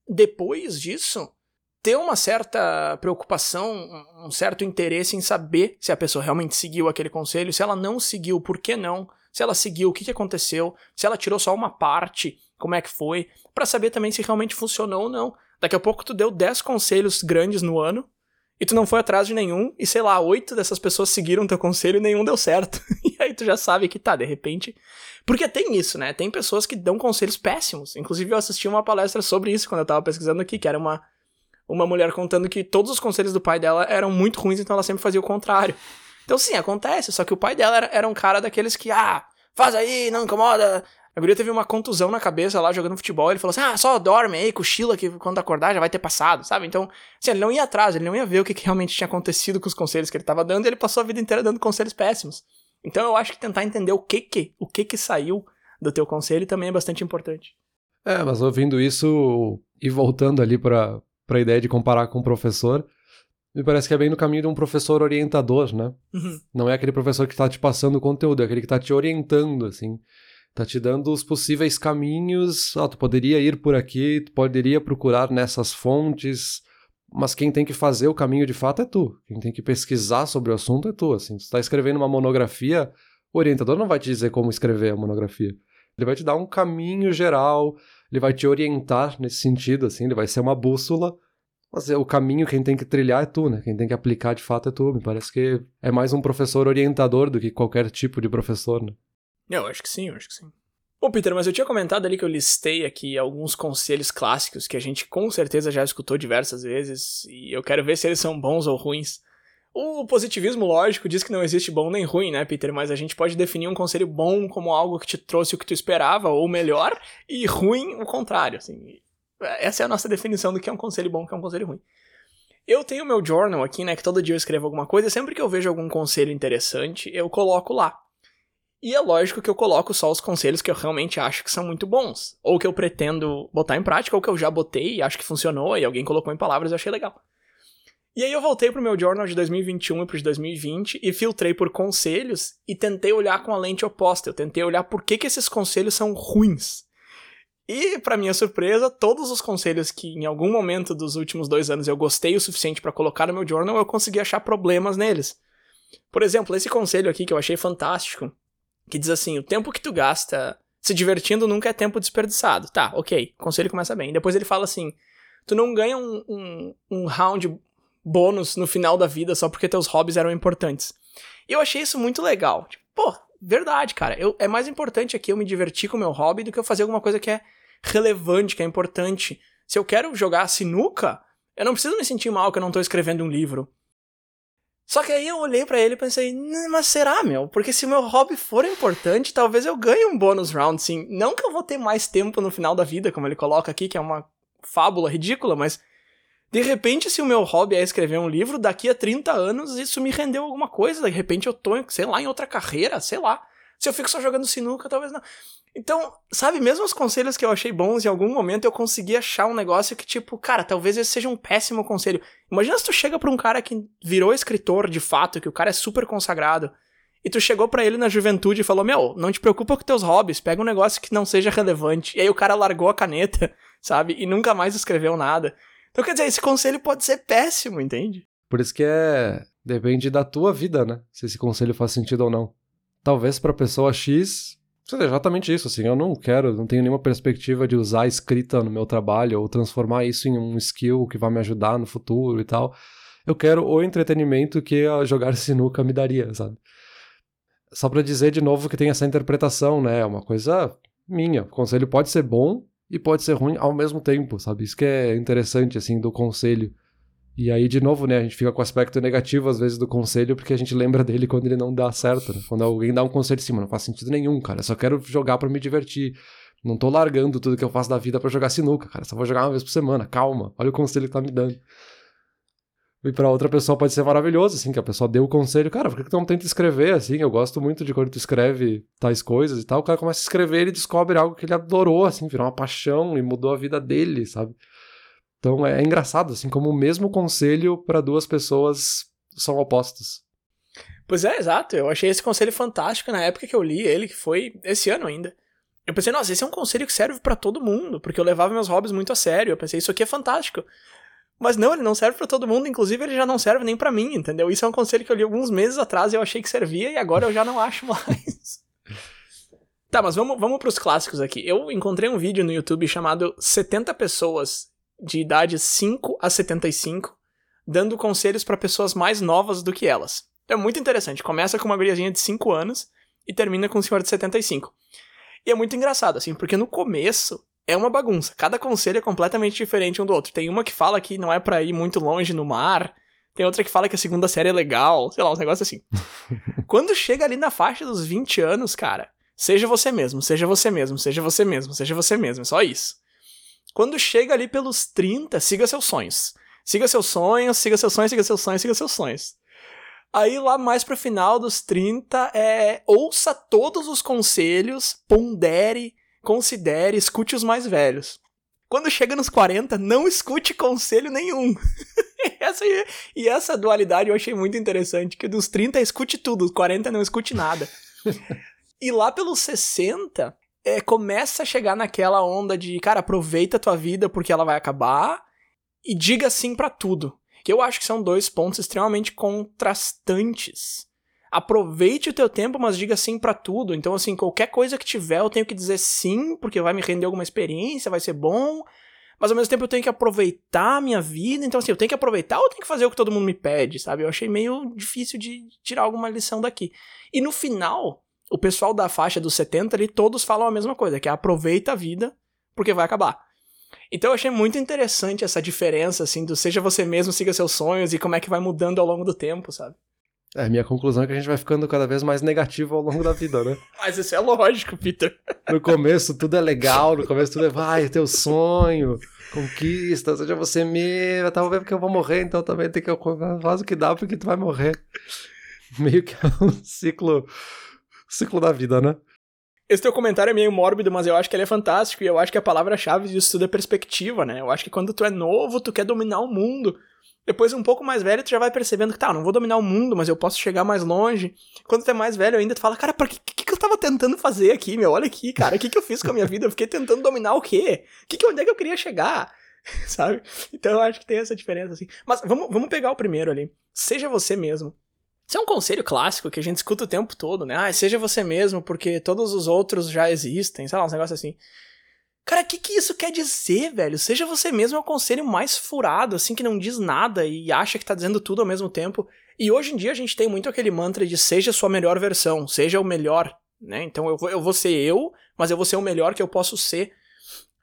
depois disso, ter uma certa preocupação, um certo interesse em saber se a pessoa realmente seguiu aquele conselho, se ela não seguiu, por que não? Se ela seguiu, o que, aconteceu? Se ela tirou só uma parte, como é que foi? para saber também se realmente funcionou ou não. Daqui a pouco tu deu 10 conselhos grandes no ano e tu não foi atrás de nenhum, e sei lá, oito dessas pessoas seguiram teu conselho e nenhum deu certo. e aí tu já sabe que tá, de repente. Porque tem isso, né? Tem pessoas que dão conselhos péssimos. Inclusive, eu assisti uma palestra sobre isso quando eu tava pesquisando aqui, que era uma uma mulher contando que todos os conselhos do pai dela eram muito ruins, então ela sempre fazia o contrário. Então, sim, acontece, só que o pai dela era, era um cara daqueles que, ah, faz aí, não incomoda. A guria teve uma contusão na cabeça lá jogando futebol. Ele falou assim: ah, só dorme aí, cochila que quando acordar já vai ter passado, sabe? Então, assim, ele não ia atrás, ele não ia ver o que, que realmente tinha acontecido com os conselhos que ele estava dando e ele passou a vida inteira dando conselhos péssimos. Então, eu acho que tentar entender o que que, o que que saiu do teu conselho também é bastante importante. É, mas ouvindo isso e voltando ali para a ideia de comparar com um professor, me parece que é bem no caminho de um professor orientador, né? Uhum. Não é aquele professor que está te passando o conteúdo, é aquele que está te orientando, assim. Tá te dando os possíveis caminhos. Ah, tu poderia ir por aqui, tu poderia procurar nessas fontes, mas quem tem que fazer o caminho de fato é tu. Quem tem que pesquisar sobre o assunto é tu, assim. Tu está escrevendo uma monografia, o orientador não vai te dizer como escrever a monografia. Ele vai te dar um caminho geral, ele vai te orientar nesse sentido, assim, ele vai ser uma bússola, mas é o caminho quem tem que trilhar é tu, né? Quem tem que aplicar de fato é tu. Me parece que é mais um professor orientador do que qualquer tipo de professor, né? Eu acho que sim, eu acho que sim. Bom, Peter, mas eu tinha comentado ali que eu listei aqui alguns conselhos clássicos que a gente com certeza já escutou diversas vezes e eu quero ver se eles são bons ou ruins. O positivismo lógico diz que não existe bom nem ruim, né, Peter? Mas a gente pode definir um conselho bom como algo que te trouxe o que tu esperava, ou melhor, e ruim o contrário. Assim. Essa é a nossa definição do que é um conselho bom que é um conselho ruim. Eu tenho meu journal aqui, né, que todo dia eu escrevo alguma coisa, sempre que eu vejo algum conselho interessante, eu coloco lá. E é lógico que eu coloco só os conselhos que eu realmente acho que são muito bons, ou que eu pretendo botar em prática, ou que eu já botei e acho que funcionou, e alguém colocou em palavras e achei legal. E aí eu voltei pro meu journal de 2021 e pro de 2020 e filtrei por conselhos e tentei olhar com a lente oposta. Eu tentei olhar por que, que esses conselhos são ruins. E, para minha surpresa, todos os conselhos que em algum momento dos últimos dois anos eu gostei o suficiente para colocar no meu journal, eu consegui achar problemas neles. Por exemplo, esse conselho aqui que eu achei fantástico, que diz assim: o tempo que tu gasta se divertindo nunca é tempo desperdiçado. Tá, ok, o conselho começa bem. Depois ele fala assim: tu não ganha um, um, um round bônus no final da vida só porque teus hobbies eram importantes. E eu achei isso muito legal. Tipo, pô, verdade, cara. Eu, é mais importante aqui eu me divertir com o meu hobby do que eu fazer alguma coisa que é relevante, que é importante. Se eu quero jogar sinuca, eu não preciso me sentir mal que eu não tô escrevendo um livro. Só que aí eu olhei para ele e pensei, mas será, meu? Porque se o meu hobby for importante, talvez eu ganhe um bônus round, sim. Não que eu vou ter mais tempo no final da vida, como ele coloca aqui, que é uma fábula ridícula, mas de repente, se o meu hobby é escrever um livro, daqui a 30 anos isso me rendeu alguma coisa. De repente eu tô, sei lá, em outra carreira, sei lá. Se eu fico só jogando sinuca, talvez não. Então, sabe, mesmo os conselhos que eu achei bons, em algum momento eu consegui achar um negócio que, tipo, cara, talvez esse seja um péssimo conselho. Imagina se tu chega pra um cara que virou escritor de fato, que o cara é super consagrado, e tu chegou para ele na juventude e falou: Meu, não te preocupa com teus hobbies, pega um negócio que não seja relevante. E aí o cara largou a caneta, sabe? E nunca mais escreveu nada. Então, quer dizer, esse conselho pode ser péssimo, entende? Por isso que é. Depende da tua vida, né? Se esse conselho faz sentido ou não. Talvez pra pessoa X seja exatamente isso, assim. Eu não quero, não tenho nenhuma perspectiva de usar a escrita no meu trabalho ou transformar isso em um skill que vai me ajudar no futuro e tal. Eu quero o entretenimento que jogar sinuca me daria, sabe? Só para dizer de novo que tem essa interpretação, né? É uma coisa minha. O conselho pode ser bom e pode ser ruim ao mesmo tempo, sabe? Isso que é interessante, assim, do conselho. E aí, de novo, né, a gente fica com o aspecto negativo, às vezes, do conselho, porque a gente lembra dele quando ele não dá certo, né? Quando alguém dá um conselho cima, não faz sentido nenhum, cara. Eu só quero jogar para me divertir. Não tô largando tudo que eu faço da vida para jogar sinuca, cara. Só vou jogar uma vez por semana. Calma. Olha o conselho que tá me dando. E para outra pessoa pode ser maravilhoso, assim, que a pessoa deu o conselho, cara, por que tu não tenta escrever, assim? Eu gosto muito de quando tu escreve tais coisas e tal. O cara começa a escrever, ele descobre algo que ele adorou, assim, virou uma paixão e mudou a vida dele, sabe? Então é, engraçado, assim, como o mesmo conselho para duas pessoas são opostos. Pois é, exato. Eu achei esse conselho fantástico na época que eu li ele, que foi esse ano ainda. Eu pensei, nossa, esse é um conselho que serve para todo mundo, porque eu levava meus hobbies muito a sério. Eu pensei, isso aqui é fantástico. Mas não, ele não serve para todo mundo, inclusive ele já não serve nem para mim, entendeu? Isso é um conselho que eu li alguns meses atrás e eu achei que servia e agora eu já não acho mais. tá, mas vamos, vamos pros clássicos aqui. Eu encontrei um vídeo no YouTube chamado 70 pessoas de idade 5 a 75 dando conselhos para pessoas mais novas do que elas. É muito interessante. Começa com uma guriazinha de 5 anos e termina com um senhor de 75. E é muito engraçado, assim, porque no começo é uma bagunça. Cada conselho é completamente diferente um do outro. Tem uma que fala que não é para ir muito longe no mar, tem outra que fala que a segunda série é legal, sei lá, uns negócios assim. Quando chega ali na faixa dos 20 anos, cara, seja você mesmo, seja você mesmo, seja você mesmo, seja você mesmo, é só isso. Quando chega ali pelos 30, siga seus sonhos. Siga seus sonhos, siga seus sonhos, siga seus sonhos, siga seus sonhos. Aí lá mais pro final dos 30 é ouça todos os conselhos, pondere, considere, escute os mais velhos. Quando chega nos 40, não escute conselho nenhum. essa, e essa dualidade eu achei muito interessante, que dos 30 escute tudo, dos 40 não escute nada. e lá pelos 60, é, começa a chegar naquela onda de, cara, aproveita a tua vida porque ela vai acabar e diga sim para tudo. Que eu acho que são dois pontos extremamente contrastantes aproveite o teu tempo, mas diga sim para tudo. Então, assim, qualquer coisa que tiver, eu tenho que dizer sim, porque vai me render alguma experiência, vai ser bom. Mas ao mesmo tempo eu tenho que aproveitar a minha vida. Então, assim, eu tenho que aproveitar ou eu tenho que fazer o que todo mundo me pede, sabe? Eu achei meio difícil de tirar alguma lição daqui. E no final, o pessoal da faixa dos 70 ali, todos falam a mesma coisa, que é aproveita a vida, porque vai acabar. Então eu achei muito interessante essa diferença, assim, do seja você mesmo, siga seus sonhos e como é que vai mudando ao longo do tempo, sabe? É, minha conclusão é que a gente vai ficando cada vez mais negativo ao longo da vida, né? Mas isso é lógico, Peter. No começo tudo é legal, no começo tudo é, vai, teu sonho, conquista, seja você mesmo, tá vendo que eu vou morrer, então também tem que faz o que dá porque tu vai morrer. Meio que é um ciclo, ciclo da vida, né? Esse teu comentário é meio mórbido, mas eu acho que ele é fantástico e eu acho que a palavra-chave disso tudo é perspectiva, né? Eu acho que quando tu é novo, tu quer dominar o mundo. Depois, um pouco mais velho, tu já vai percebendo que, tá, não vou dominar o mundo, mas eu posso chegar mais longe. Quando tu é mais velho ainda, tu fala, cara, por que, que, que eu tava tentando fazer aqui, meu? Olha aqui, cara, o que, que eu fiz com a minha vida? Eu fiquei tentando dominar o quê? Que que, onde é que eu queria chegar? Sabe? Então eu acho que tem essa diferença, assim. Mas vamos, vamos pegar o primeiro ali. Seja você mesmo. Isso é um conselho clássico que a gente escuta o tempo todo, né? Ah, seja você mesmo, porque todos os outros já existem, sei lá, uns negócios assim. Cara, o que, que isso quer dizer, velho? Seja você mesmo é o conselho mais furado, assim, que não diz nada e acha que tá dizendo tudo ao mesmo tempo. E hoje em dia a gente tem muito aquele mantra de seja sua melhor versão, seja o melhor, né? Então eu vou, eu vou ser eu, mas eu vou ser o melhor que eu posso ser.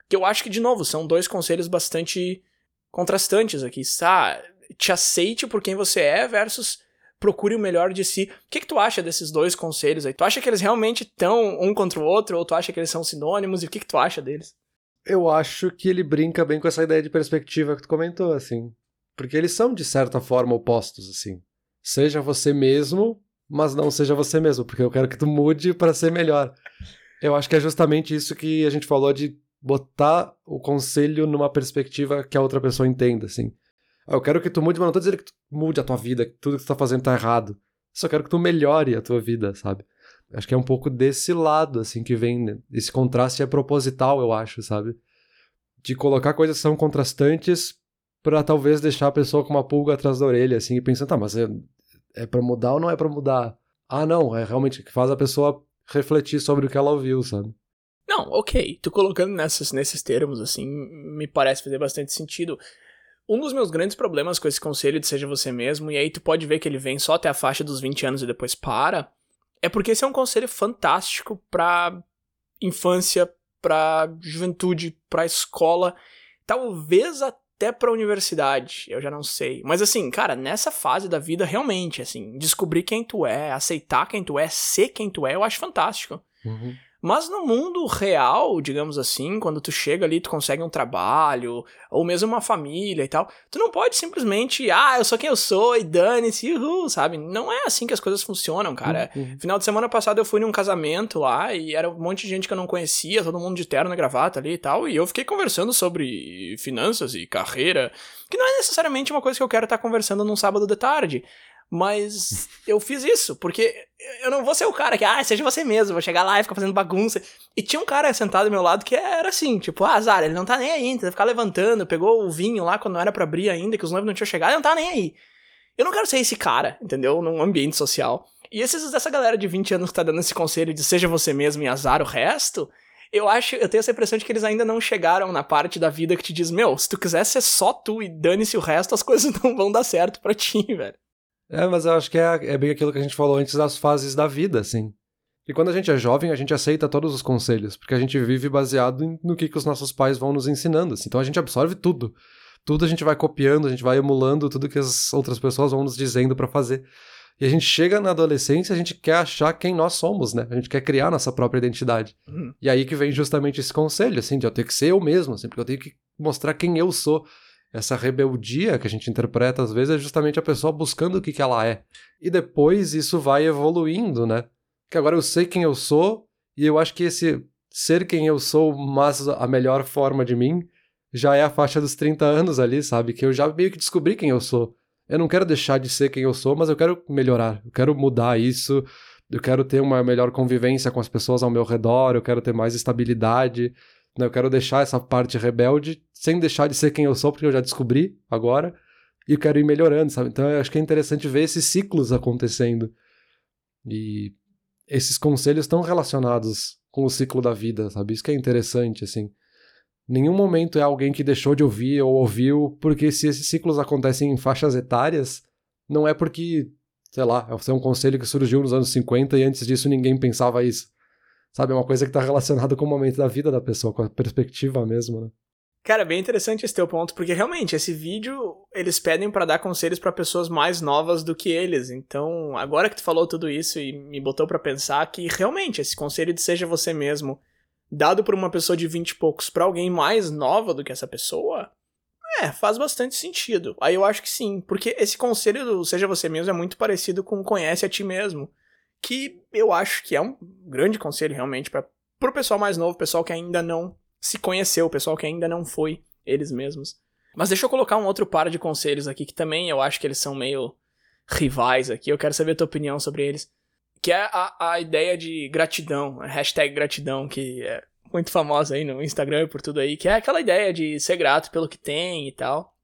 Que eu acho que, de novo, são dois conselhos bastante contrastantes aqui. Tá? Te aceite por quem você é versus procure o melhor de si. O que, que tu acha desses dois conselhos aí? Tu acha que eles realmente estão um contra o outro, ou tu acha que eles são sinônimos, e o que, que tu acha deles? Eu acho que ele brinca bem com essa ideia de perspectiva que tu comentou, assim. Porque eles são, de certa forma, opostos, assim. Seja você mesmo, mas não seja você mesmo, porque eu quero que tu mude para ser melhor. Eu acho que é justamente isso que a gente falou de botar o conselho numa perspectiva que a outra pessoa entenda, assim. Ah, eu quero que tu mude, mas não tô dizendo que tu mude a tua vida, que tudo que tu tá fazendo tá errado. Só quero que tu melhore a tua vida, sabe? Acho que é um pouco desse lado, assim, que vem. Né? Esse contraste é proposital, eu acho, sabe? De colocar coisas que são contrastantes para talvez deixar a pessoa com uma pulga atrás da orelha, assim, e pensando, tá, mas é, é mudar ou não é para mudar? Ah, não, é realmente que faz a pessoa refletir sobre o que ela ouviu, sabe? Não, ok. Tu colocando nessas, nesses termos, assim, me parece fazer bastante sentido. Um dos meus grandes problemas com esse conselho de seja você mesmo, e aí tu pode ver que ele vem só até a faixa dos 20 anos e depois para, é porque esse é um conselho fantástico pra infância, pra juventude, pra escola, talvez até pra universidade, eu já não sei. Mas assim, cara, nessa fase da vida, realmente, assim, descobrir quem tu é, aceitar quem tu é, ser quem tu é, eu acho fantástico. Uhum. Mas no mundo real, digamos assim, quando tu chega ali, tu consegue um trabalho, ou mesmo uma família e tal, tu não pode simplesmente, ah, eu sou quem eu sou e dane-se, uhul, sabe? Não é assim que as coisas funcionam, cara. Uhum. Final de semana passado eu fui num casamento lá e era um monte de gente que eu não conhecia, todo mundo de terno e gravata ali e tal, e eu fiquei conversando sobre finanças e carreira, que não é necessariamente uma coisa que eu quero estar conversando num sábado de tarde. Mas eu fiz isso, porque eu não vou ser o cara que, ah, seja você mesmo, vou chegar lá e ficar fazendo bagunça. E tinha um cara sentado do meu lado que era assim, tipo, ah, azar, ele não tá nem aí, tenta ficar levantando, pegou o vinho lá quando não era para abrir ainda, que os noivos não tinham chegado, ele não tá nem aí. Eu não quero ser esse cara, entendeu? Num ambiente social. E esses dessa galera de 20 anos que tá dando esse conselho de seja você mesmo e azar o resto, eu acho, eu tenho essa impressão de que eles ainda não chegaram na parte da vida que te diz, meu, se tu quiser ser só tu e dane-se o resto, as coisas não vão dar certo para ti, velho. É, mas eu acho que é, é bem aquilo que a gente falou antes das fases da vida, assim. E quando a gente é jovem, a gente aceita todos os conselhos, porque a gente vive baseado no que, que os nossos pais vão nos ensinando. Assim. Então a gente absorve tudo. Tudo a gente vai copiando, a gente vai emulando tudo que as outras pessoas vão nos dizendo para fazer. E a gente chega na adolescência, a gente quer achar quem nós somos, né? A gente quer criar nossa própria identidade. Uhum. E aí que vem justamente esse conselho, assim, de eu ter que ser eu mesmo, assim, porque eu tenho que mostrar quem eu sou essa rebeldia que a gente interpreta às vezes é justamente a pessoa buscando o que, que ela é. E depois isso vai evoluindo, né? Que agora eu sei quem eu sou e eu acho que esse ser quem eu sou, mas a melhor forma de mim, já é a faixa dos 30 anos ali, sabe? Que eu já meio que descobri quem eu sou. Eu não quero deixar de ser quem eu sou, mas eu quero melhorar, eu quero mudar isso, eu quero ter uma melhor convivência com as pessoas ao meu redor, eu quero ter mais estabilidade. Né? Eu quero deixar essa parte rebelde sem deixar de ser quem eu sou, porque eu já descobri agora, e eu quero ir melhorando, sabe? Então eu acho que é interessante ver esses ciclos acontecendo. E esses conselhos estão relacionados com o ciclo da vida, sabe? Isso que é interessante, assim. Nenhum momento é alguém que deixou de ouvir ou ouviu, porque se esses ciclos acontecem em faixas etárias, não é porque, sei lá, é um conselho que surgiu nos anos 50 e antes disso ninguém pensava isso. Sabe, é uma coisa que tá relacionada com o momento da vida da pessoa, com a perspectiva mesmo, né? Cara, bem interessante esse teu ponto, porque realmente esse vídeo eles pedem para dar conselhos para pessoas mais novas do que eles. Então, agora que tu falou tudo isso e me botou para pensar que realmente esse conselho de seja você mesmo, dado por uma pessoa de 20 e poucos para alguém mais nova do que essa pessoa, é, faz bastante sentido. Aí eu acho que sim, porque esse conselho do seja você mesmo é muito parecido com conhece a ti mesmo que eu acho que é um grande conselho realmente para o pessoal mais novo, pessoal que ainda não se conheceu, pessoal que ainda não foi eles mesmos. Mas deixa eu colocar um outro par de conselhos aqui que também eu acho que eles são meio rivais aqui. Eu quero saber a tua opinião sobre eles. Que é a, a ideia de gratidão, a hashtag gratidão, que é muito famosa aí no Instagram e por tudo aí, que é aquela ideia de ser grato pelo que tem e tal.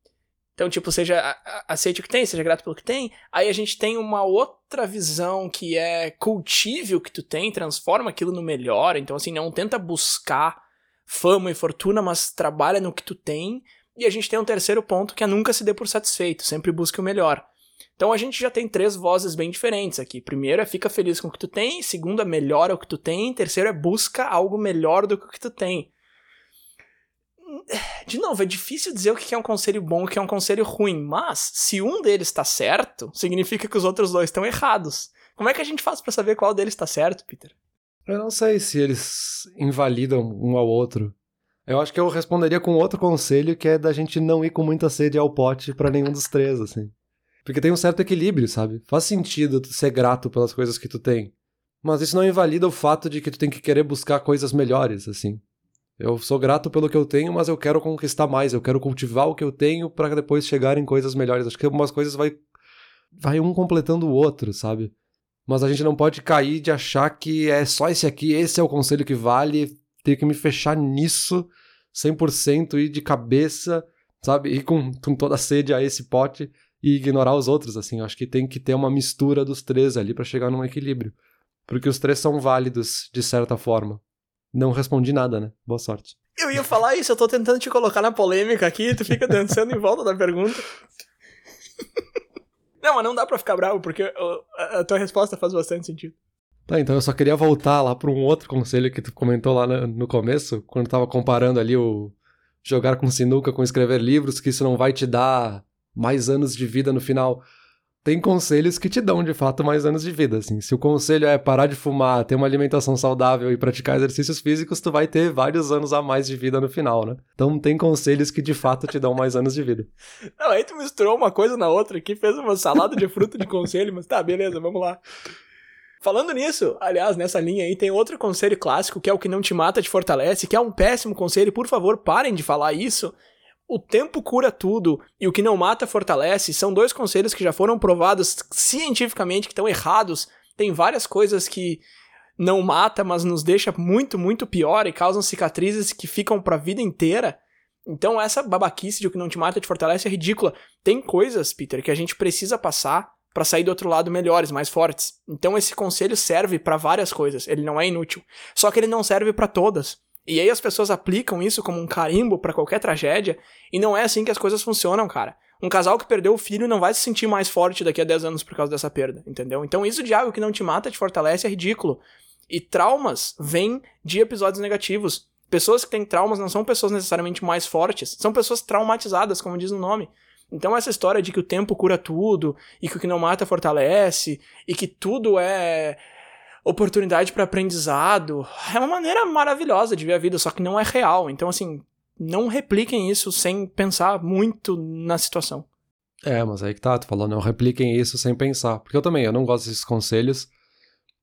Então, tipo, seja aceite o que tem, seja grato pelo que tem. Aí a gente tem uma outra visão que é cultive o que tu tem, transforma aquilo no melhor. Então, assim, não tenta buscar fama e fortuna, mas trabalha no que tu tem. E a gente tem um terceiro ponto que é nunca se dê por satisfeito, sempre busque o melhor. Então a gente já tem três vozes bem diferentes aqui. Primeiro é fica feliz com o que tu tem, segundo é melhora o que tu tem, terceiro é busca algo melhor do que o que tu tem de novo, é difícil dizer o que é um conselho bom e o que é um conselho ruim, mas se um deles está certo, significa que os outros dois estão errados. Como é que a gente faz para saber qual deles está certo, Peter? Eu não sei se eles invalidam um ao outro. Eu acho que eu responderia com outro conselho, que é da gente não ir com muita sede ao pote para nenhum dos três, assim. Porque tem um certo equilíbrio, sabe? Faz sentido tu ser grato pelas coisas que tu tem. Mas isso não invalida o fato de que tu tem que querer buscar coisas melhores, assim. Eu sou grato pelo que eu tenho, mas eu quero conquistar mais, eu quero cultivar o que eu tenho para depois chegar em coisas melhores. Acho que algumas coisas vai vai um completando o outro, sabe? Mas a gente não pode cair de achar que é só esse aqui, esse é o conselho que vale, ter que me fechar nisso 100% e de cabeça, sabe? E com, com toda a sede a esse pote e ignorar os outros, assim. Acho que tem que ter uma mistura dos três ali para chegar num equilíbrio. Porque os três são válidos de certa forma. Não respondi nada, né? Boa sorte. Eu ia falar isso, eu tô tentando te colocar na polêmica aqui, tu fica dançando em volta da pergunta. Não, mas não dá pra ficar bravo, porque a tua resposta faz bastante sentido. Tá, então eu só queria voltar lá para um outro conselho que tu comentou lá no, começo, quando tava comparando ali o jogar com sinuca com escrever livros, que isso não vai te dar mais anos de vida no final tem conselhos que te dão de fato mais anos de vida, assim. Se o conselho é parar de fumar, ter uma alimentação saudável e praticar exercícios físicos, tu vai ter vários anos a mais de vida no final, né? Então tem conselhos que de fato te dão mais anos de vida. Não, aí tu misturou uma coisa na outra aqui, fez uma salada de fruta de conselho, mas tá, beleza, vamos lá. Falando nisso, aliás, nessa linha aí tem outro conselho clássico que é o que não te mata te fortalece, que é um péssimo conselho, por favor, parem de falar isso o tempo cura tudo e o que não mata fortalece são dois conselhos que já foram provados cientificamente que estão errados. Tem várias coisas que não mata, mas nos deixa muito, muito pior e causam cicatrizes que ficam para a vida inteira. Então essa babaquice de o que não te mata te fortalece é ridícula. Tem coisas, Peter, que a gente precisa passar para sair do outro lado melhores, mais fortes. Então esse conselho serve para várias coisas, ele não é inútil. Só que ele não serve para todas. E aí as pessoas aplicam isso como um carimbo para qualquer tragédia, e não é assim que as coisas funcionam, cara. Um casal que perdeu o filho não vai se sentir mais forte daqui a 10 anos por causa dessa perda, entendeu? Então isso de algo que não te mata, te fortalece é ridículo. E traumas vêm de episódios negativos. Pessoas que têm traumas não são pessoas necessariamente mais fortes, são pessoas traumatizadas, como diz o nome. Então essa história de que o tempo cura tudo, e que o que não mata fortalece, e que tudo é oportunidade para aprendizado. É uma maneira maravilhosa de ver a vida, só que não é real. Então, assim, não repliquem isso sem pensar muito na situação. É, mas aí que tá, tu falou, não repliquem isso sem pensar. Porque eu também, eu não gosto desses conselhos,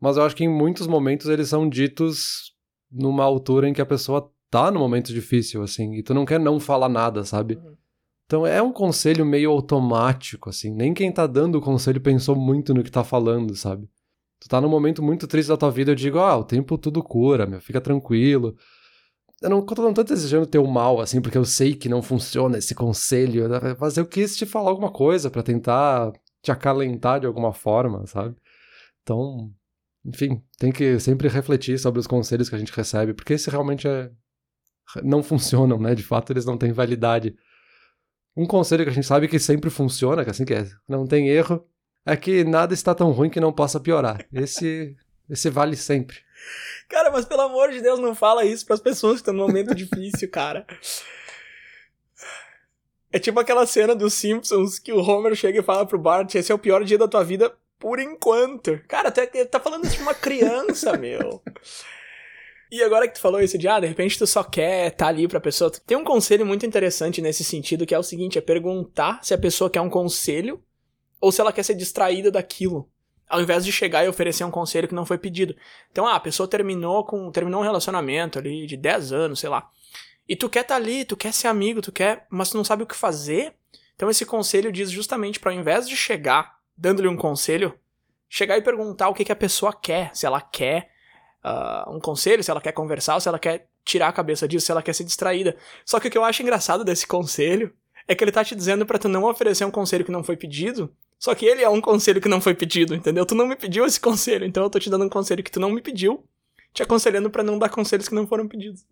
mas eu acho que em muitos momentos eles são ditos numa altura em que a pessoa tá no momento difícil, assim, e tu não quer não falar nada, sabe? Uhum. Então é um conselho meio automático, assim, nem quem tá dando o conselho pensou muito no que tá falando, sabe? Tu tá num momento muito triste da tua vida, eu digo, ah, o tempo tudo cura, meu, fica tranquilo. Eu não, eu não tô desejando teu mal, assim, porque eu sei que não funciona esse conselho, mas eu quis te falar alguma coisa para tentar te acalentar de alguma forma, sabe? Então, enfim, tem que sempre refletir sobre os conselhos que a gente recebe, porque esse realmente é. não funcionam, né? De fato, eles não têm validade. Um conselho que a gente sabe que sempre funciona, que assim que é, não tem erro, é que nada está tão ruim que não possa piorar. Esse, esse vale sempre. Cara, mas pelo amor de Deus, não fala isso para as pessoas que estão num momento difícil, cara. É tipo aquela cena dos Simpsons que o Homer chega e fala pro Bart: esse é o pior dia da tua vida por enquanto. Cara, até tá falando isso de uma criança, meu. E agora que tu falou isso de, ah, de repente tu só quer estar tá ali pra pessoa. Tem um conselho muito interessante nesse sentido, que é o seguinte: é perguntar se a pessoa quer um conselho ou se ela quer ser distraída daquilo, ao invés de chegar e oferecer um conselho que não foi pedido. Então, ah, a pessoa terminou com terminou um relacionamento ali de 10 anos, sei lá. E tu quer estar tá ali, tu quer ser amigo, tu quer, mas tu não sabe o que fazer. Então esse conselho diz justamente para ao invés de chegar dando-lhe um conselho, chegar e perguntar o que, que a pessoa quer, se ela quer uh, um conselho, se ela quer conversar, se ela quer tirar a cabeça disso, se ela quer ser distraída. Só que o que eu acho engraçado desse conselho é que ele tá te dizendo para tu não oferecer um conselho que não foi pedido, só que ele é um conselho que não foi pedido, entendeu? Tu não me pediu esse conselho, então eu tô te dando um conselho que tu não me pediu, te aconselhando para não dar conselhos que não foram pedidos.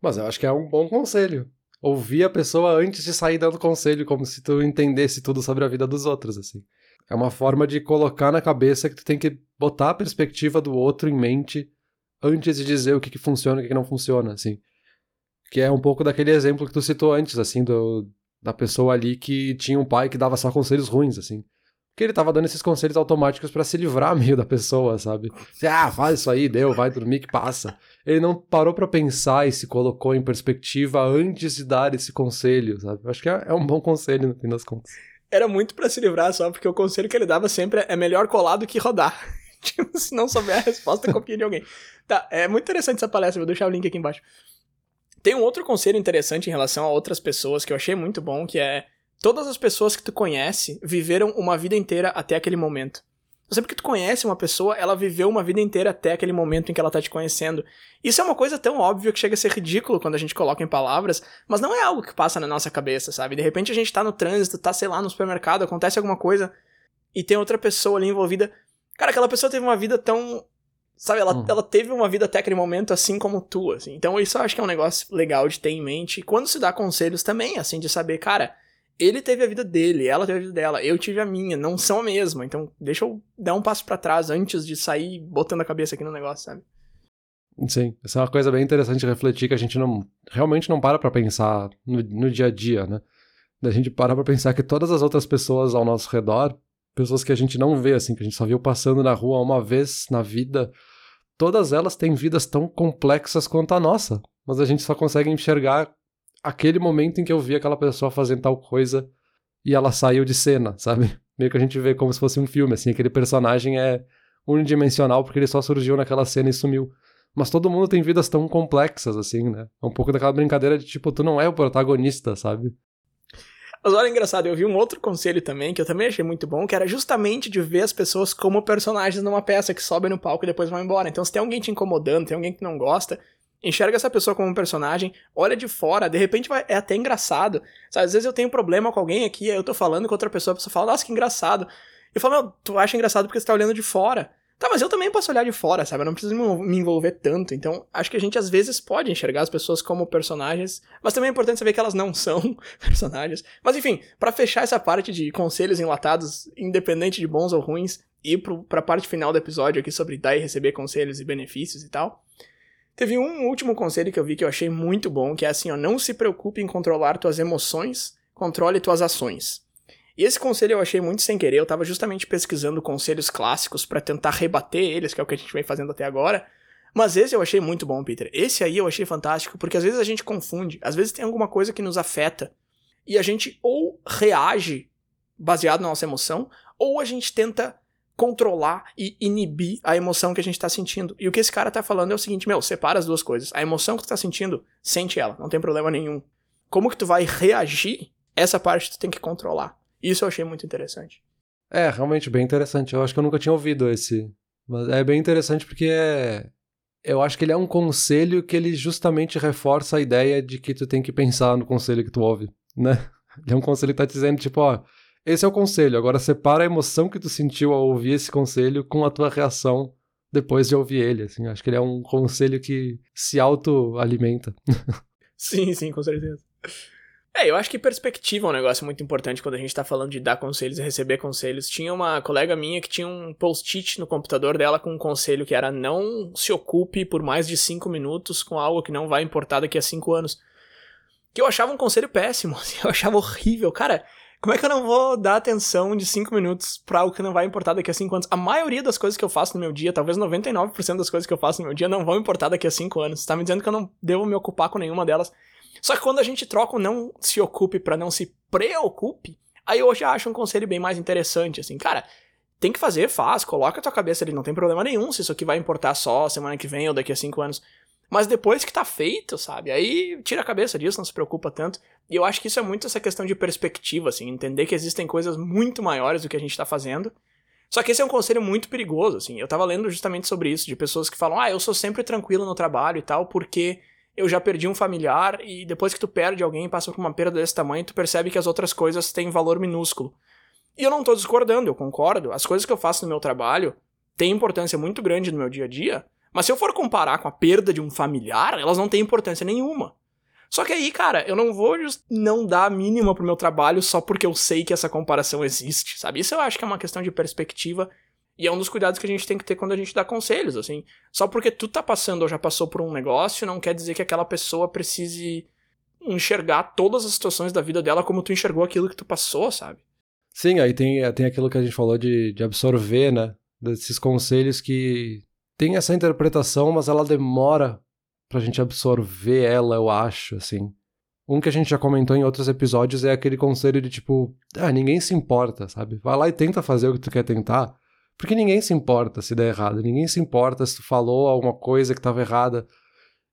Mas eu acho que é um bom conselho. Ouvir a pessoa antes de sair dando conselho, como se tu entendesse tudo sobre a vida dos outros, assim. É uma forma de colocar na cabeça que tu tem que botar a perspectiva do outro em mente antes de dizer o que, que funciona e o que, que não funciona, assim. Que é um pouco daquele exemplo que tu citou antes, assim, do, da pessoa ali que tinha um pai que dava só conselhos ruins, assim. Porque ele tava dando esses conselhos automáticos para se livrar meio da pessoa, sabe? Ah, faz isso aí, deu, vai dormir que passa. Ele não parou para pensar e se colocou em perspectiva antes de dar esse conselho, sabe? Acho que é, é um bom conselho no fim das contas. Era muito para se livrar só, porque o conselho que ele dava sempre é melhor colar do que rodar. tipo, se não souber a resposta, copia de alguém. Tá, é muito interessante essa palestra, vou deixar o link aqui embaixo. Tem um outro conselho interessante em relação a outras pessoas que eu achei muito bom, que é todas as pessoas que tu conhece viveram uma vida inteira até aquele momento. Então, sempre que tu conhece uma pessoa, ela viveu uma vida inteira até aquele momento em que ela tá te conhecendo. Isso é uma coisa tão óbvia que chega a ser ridículo quando a gente coloca em palavras, mas não é algo que passa na nossa cabeça, sabe? De repente a gente tá no trânsito, tá, sei lá, no supermercado, acontece alguma coisa e tem outra pessoa ali envolvida. Cara, aquela pessoa teve uma vida tão Sabe, ela, uhum. ela teve uma vida até aquele momento assim como tu, assim. Então isso eu acho que é um negócio legal de ter em mente. E quando se dá conselhos também, assim, de saber, cara, ele teve a vida dele, ela teve a vida dela, eu tive a minha, não são a mesma. Então deixa eu dar um passo para trás antes de sair botando a cabeça aqui no negócio, sabe? Sim, essa é uma coisa bem interessante de refletir que a gente não realmente não para pra pensar no, no dia a dia, né? A gente para pra pensar que todas as outras pessoas ao nosso redor, pessoas que a gente não vê, assim, que a gente só viu passando na rua uma vez na vida, todas elas têm vidas tão complexas quanto a nossa, mas a gente só consegue enxergar aquele momento em que eu vi aquela pessoa fazendo tal coisa e ela saiu de cena, sabe? Meio que a gente vê como se fosse um filme, assim, aquele personagem é unidimensional porque ele só surgiu naquela cena e sumiu. Mas todo mundo tem vidas tão complexas, assim, né? É um pouco daquela brincadeira de tipo, tu não é o protagonista, sabe? Mas olha, engraçado, eu vi um outro conselho também, que eu também achei muito bom, que era justamente de ver as pessoas como personagens numa peça que sobem no palco e depois vão embora. Então, se tem alguém te incomodando, tem alguém que não gosta, enxerga essa pessoa como um personagem, olha de fora, de repente vai, é até engraçado. Sabe, às vezes eu tenho problema com alguém aqui, aí eu tô falando com outra pessoa, a pessoa fala, nossa, que engraçado. Eu falo, meu, tu acha engraçado porque você tá olhando de fora. Tá, mas eu também posso olhar de fora, sabe? Eu não preciso me envolver tanto. Então, acho que a gente às vezes pode enxergar as pessoas como personagens, mas também é importante saber que elas não são personagens. Mas enfim, para fechar essa parte de conselhos enlatados, independente de bons ou ruins, e pro, pra parte final do episódio aqui sobre dar e receber conselhos e benefícios e tal. Teve um último conselho que eu vi que eu achei muito bom, que é assim, ó, não se preocupe em controlar tuas emoções, controle tuas ações. E esse conselho eu achei muito sem querer, eu tava justamente pesquisando conselhos clássicos para tentar rebater eles, que é o que a gente vem fazendo até agora. Mas esse eu achei muito bom, Peter. Esse aí eu achei fantástico, porque às vezes a gente confunde, às vezes tem alguma coisa que nos afeta e a gente ou reage baseado na nossa emoção, ou a gente tenta controlar e inibir a emoção que a gente tá sentindo. E o que esse cara tá falando é o seguinte, meu, separa as duas coisas. A emoção que tu tá sentindo, sente ela, não tem problema nenhum. Como que tu vai reagir, essa parte tu tem que controlar. Isso eu achei muito interessante. É, realmente bem interessante. Eu acho que eu nunca tinha ouvido esse. Mas é bem interessante porque é. Eu acho que ele é um conselho que ele justamente reforça a ideia de que tu tem que pensar no conselho que tu ouve, né? Ele é um conselho que tá te dizendo, tipo, ó, esse é o conselho, agora separa a emoção que tu sentiu ao ouvir esse conselho com a tua reação depois de ouvir ele, assim. Acho que ele é um conselho que se autoalimenta. sim, sim, com certeza. É, eu acho que perspectiva é um negócio muito importante quando a gente tá falando de dar conselhos e receber conselhos. Tinha uma colega minha que tinha um post-it no computador dela com um conselho que era não se ocupe por mais de cinco minutos com algo que não vai importar daqui a cinco anos. Que eu achava um conselho péssimo, assim, eu achava horrível. Cara, como é que eu não vou dar atenção de cinco minutos pra algo que não vai importar daqui a cinco anos? A maioria das coisas que eu faço no meu dia, talvez 99% das coisas que eu faço no meu dia, não vão importar daqui a cinco anos. Tá me dizendo que eu não devo me ocupar com nenhuma delas. Só que quando a gente troca o não se ocupe para não se preocupe, aí eu já acho um conselho bem mais interessante, assim, cara, tem que fazer, faz, coloca a tua cabeça ali, não tem problema nenhum se isso aqui vai importar só semana que vem ou daqui a cinco anos. Mas depois que tá feito, sabe? Aí tira a cabeça disso, não se preocupa tanto. E eu acho que isso é muito essa questão de perspectiva, assim, entender que existem coisas muito maiores do que a gente tá fazendo. Só que esse é um conselho muito perigoso, assim. Eu tava lendo justamente sobre isso, de pessoas que falam, ah, eu sou sempre tranquilo no trabalho e tal, porque eu já perdi um familiar e depois que tu perde alguém, passa por uma perda desse tamanho, tu percebe que as outras coisas têm valor minúsculo. E eu não tô discordando, eu concordo. As coisas que eu faço no meu trabalho têm importância muito grande no meu dia a dia, mas se eu for comparar com a perda de um familiar, elas não têm importância nenhuma. Só que aí, cara, eu não vou não dar a mínima pro meu trabalho só porque eu sei que essa comparação existe, sabe? Isso eu acho que é uma questão de perspectiva E é um dos cuidados que a gente tem que ter quando a gente dá conselhos, assim. Só porque tu tá passando ou já passou por um negócio, não quer dizer que aquela pessoa precise enxergar todas as situações da vida dela como tu enxergou aquilo que tu passou, sabe? Sim, aí tem, tem aquilo que a gente falou de, de absorver, né? Desses conselhos que tem essa interpretação, mas ela demora pra gente absorver ela, eu acho, assim. Um que a gente já comentou em outros episódios é aquele conselho de tipo, ah, ninguém se importa, sabe? Vai lá e tenta fazer o que tu quer tentar, porque ninguém se importa se der errado, ninguém se importa se tu falou alguma coisa que estava errada.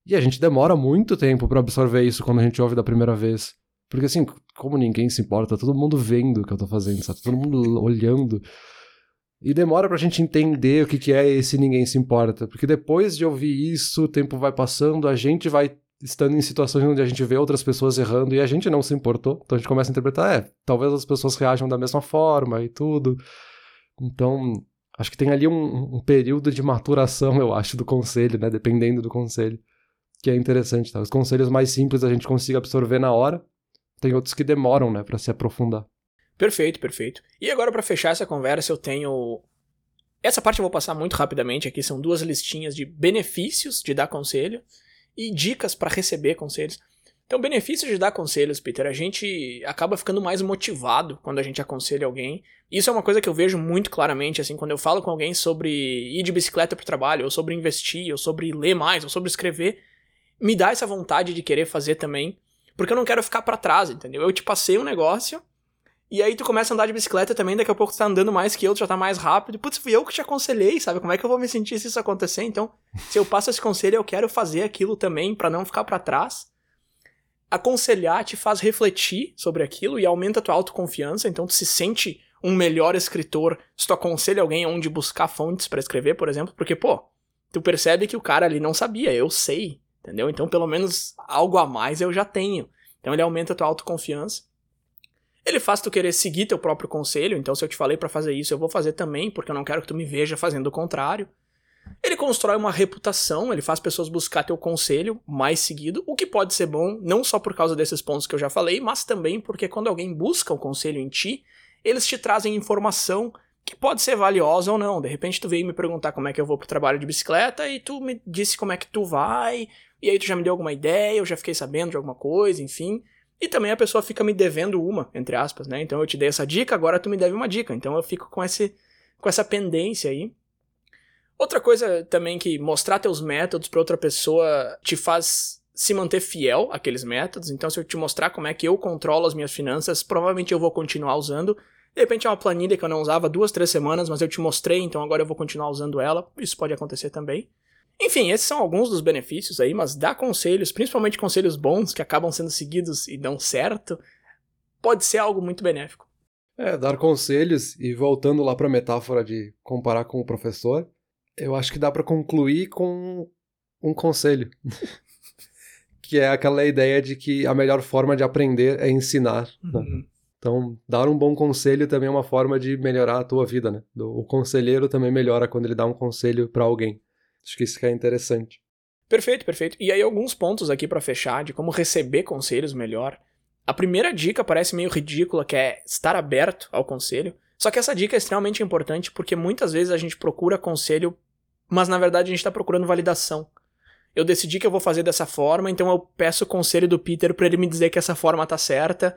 E a gente demora muito tempo para absorver isso quando a gente ouve da primeira vez. Porque assim, como ninguém se importa, todo mundo vendo o que eu tô fazendo, sabe? Todo mundo olhando. E demora pra gente entender o que, que é esse ninguém se importa. Porque depois de ouvir isso, o tempo vai passando, a gente vai estando em situações onde a gente vê outras pessoas errando e a gente não se importou. Então a gente começa a interpretar, é, talvez as pessoas reajam da mesma forma e tudo. Então, Acho que tem ali um, um, período de maturação, eu acho, do conselho, né? Dependendo do conselho. Que é interessante, tá? Os conselhos mais simples a gente consiga absorver na hora. Tem outros que demoram, né, para se aprofundar. Perfeito, perfeito. E agora para fechar essa conversa, eu tenho essa parte eu vou passar muito rapidamente aqui, são duas listinhas de benefícios de dar conselho e dicas para receber conselhos. Então, benefício de dar conselhos, Peter, a gente acaba ficando mais motivado quando a gente aconselha alguém. Isso é uma coisa que eu vejo muito claramente, assim, quando eu falo com alguém sobre ir de bicicleta pro trabalho, ou sobre investir, ou sobre ler mais, ou sobre escrever, me dá essa vontade de querer fazer também, porque eu não quero ficar para trás, entendeu? Eu te passei um negócio, e aí tu começa a andar de bicicleta também, daqui a pouco tu tá andando mais que eu, tu já tá mais rápido. Putz, fui eu que te aconselhei, sabe? Como é que eu vou me sentir se isso acontecer? Então, se eu passo esse conselho, eu quero fazer aquilo também para não ficar para trás aconselhar te faz refletir sobre aquilo e aumenta a tua autoconfiança, então tu se sente um melhor escritor se tu aconselha alguém onde buscar fontes para escrever, por exemplo, porque, pô, tu percebe que o cara ali não sabia, eu sei, entendeu? Então, pelo menos algo a mais eu já tenho. Então, ele aumenta a tua autoconfiança. Ele faz tu querer seguir teu próprio conselho, então se eu te falei para fazer isso, eu vou fazer também, porque eu não quero que tu me veja fazendo o contrário. Ele constrói uma reputação, ele faz pessoas buscar teu conselho mais seguido, o que pode ser bom não só por causa desses pontos que eu já falei, mas também porque quando alguém busca o um conselho em ti, eles te trazem informação que pode ser valiosa ou não. De repente tu veio me perguntar como é que eu vou pro trabalho de bicicleta e tu me disse como é que tu vai, e aí tu já me deu alguma ideia, eu já fiquei sabendo de alguma coisa, enfim. E também a pessoa fica me devendo uma, entre aspas, né? Então eu te dei essa dica, agora tu me deve uma dica. Então eu fico com esse com essa pendência aí. Outra coisa também que mostrar teus métodos para outra pessoa te faz se manter fiel àqueles métodos. Então, se eu te mostrar como é que eu controlo as minhas finanças, provavelmente eu vou continuar usando. De repente é uma planilha que eu não usava duas, três semanas, mas eu te mostrei, então agora eu vou continuar usando ela. Isso pode acontecer também. Enfim, esses são alguns dos benefícios aí, mas dar conselhos, principalmente conselhos bons que acabam sendo seguidos e dão certo, pode ser algo muito benéfico. É, dar conselhos e voltando lá para a metáfora de comparar com o professor, eu acho que dá para concluir com um conselho. que é aquela ideia de que a melhor forma de aprender é ensinar. Né? Uhum. Então, dar um bom conselho também é uma forma de melhorar a tua vida, né? O conselheiro também melhora quando ele dá um conselho para alguém. Acho que isso que é interessante. Perfeito, perfeito. E aí alguns pontos aqui para fechar de como receber conselhos melhor. A primeira dica parece meio ridícula, que é estar aberto ao conselho. Só que essa dica é extremamente importante porque muitas vezes a gente procura conselho mas na verdade a gente está procurando validação. Eu decidi que eu vou fazer dessa forma, então eu peço o conselho do Peter para ele me dizer que essa forma tá certa.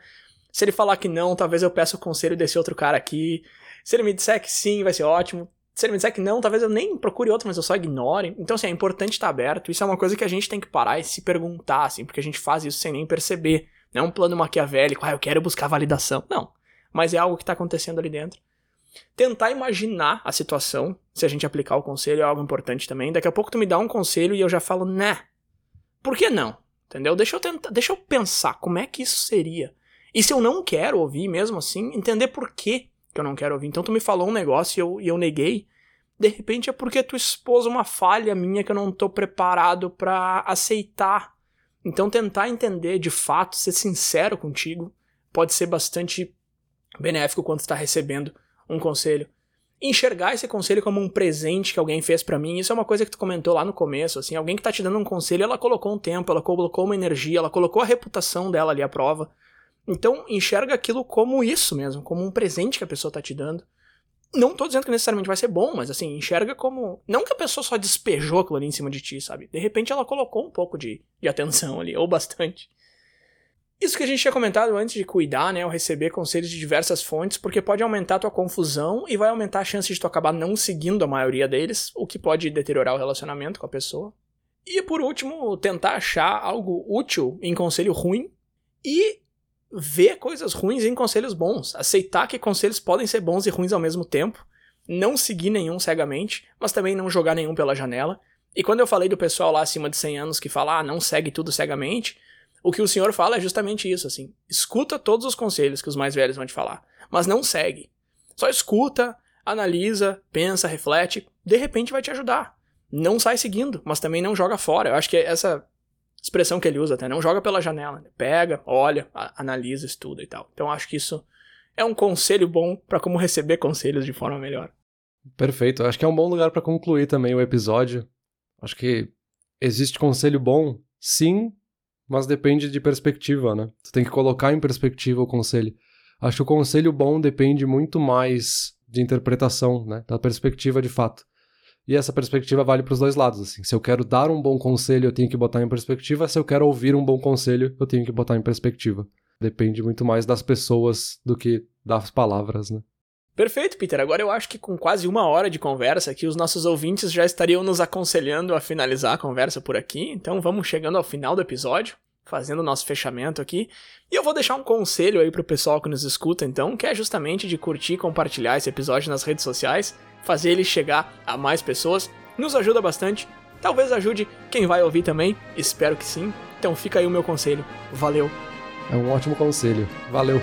Se ele falar que não, talvez eu peça o conselho desse outro cara aqui. Se ele me disser que sim, vai ser ótimo. Se ele me disser que não, talvez eu nem procure outro, mas eu só ignore. Então, assim, é importante estar aberto. Isso é uma coisa que a gente tem que parar e se perguntar, assim, porque a gente faz isso sem nem perceber. Não é um plano maquiavélico, ah, eu quero buscar validação. Não. Mas é algo que está acontecendo ali dentro. Tentar imaginar a situação, se a gente aplicar o conselho, é algo importante também. Daqui a pouco tu me dá um conselho e eu já falo, né? Por que não? Entendeu? Deixa eu tentar, deixa eu pensar como é que isso seria. E se eu não quero ouvir mesmo assim, entender por que eu não quero ouvir. Então tu me falou um negócio e eu, e eu neguei. De repente é porque tu expôs uma falha minha que eu não tô preparado para aceitar. Então tentar entender de fato, ser sincero contigo, pode ser bastante benéfico quando tu tá recebendo um conselho. Enxergar esse conselho como um presente que alguém fez para mim, isso é uma coisa que tu comentou lá no começo, assim, alguém que tá te dando um conselho, ela colocou um tempo, ela colocou uma energia, ela colocou a reputação dela ali à prova. Então, enxerga aquilo como isso mesmo, como um presente que a pessoa tá te dando. Não tô dizendo que necessariamente vai ser bom, mas assim, enxerga como. Não que a pessoa só despejou aquilo ali em cima de ti, sabe? De repente ela colocou um pouco de, de atenção ali, ou bastante. Isso que a gente tinha comentado antes de cuidar, né, ou receber conselhos de diversas fontes, porque pode aumentar a tua confusão e vai aumentar a chance de tu acabar não seguindo a maioria deles, o que pode deteriorar o relacionamento com a pessoa. E por último, tentar achar algo útil em conselho ruim e ver coisas ruins em conselhos bons, aceitar que conselhos podem ser bons e ruins ao mesmo tempo, não seguir nenhum cegamente, mas também não jogar nenhum pela janela. E quando eu falei do pessoal lá acima de 100 anos que fala, ah, não segue tudo cegamente, o que o senhor fala é justamente isso, assim. Escuta todos os conselhos que os mais velhos vão te falar, mas não segue. Só escuta, analisa, pensa, reflete, de repente vai te ajudar. Não sai seguindo, mas também não joga fora. Eu acho que essa expressão que ele usa até, não joga pela janela. Né? Pega, olha, analisa, estuda e tal. Então acho que isso é um conselho bom para como receber conselhos de forma melhor. Perfeito. Acho que é um bom lugar para concluir também o episódio. Acho que existe conselho bom, sim, mas depende de perspectiva, né? Tu tem que colocar em perspectiva o conselho. Acho que o conselho bom depende muito mais de interpretação, né? Da perspectiva de fato. E essa perspectiva vale para os dois lados, assim. Se eu quero dar um bom conselho, eu tenho que botar em perspectiva. Se eu quero ouvir um bom conselho, eu tenho que botar em perspectiva. Depende muito mais das pessoas do que das palavras, né? Perfeito, Peter. Agora eu acho que com quase uma hora de conversa aqui, os nossos ouvintes já estariam nos aconselhando a finalizar a conversa por aqui. Então vamos chegando ao final do episódio, fazendo o nosso fechamento aqui. E eu vou deixar um conselho aí pro pessoal que nos escuta, então, que é justamente de curtir e compartilhar esse episódio nas redes sociais, fazer ele chegar a mais pessoas. Nos ajuda bastante. Talvez ajude quem vai ouvir também. Espero que sim. Então fica aí o meu conselho. Valeu. É um ótimo conselho. Valeu.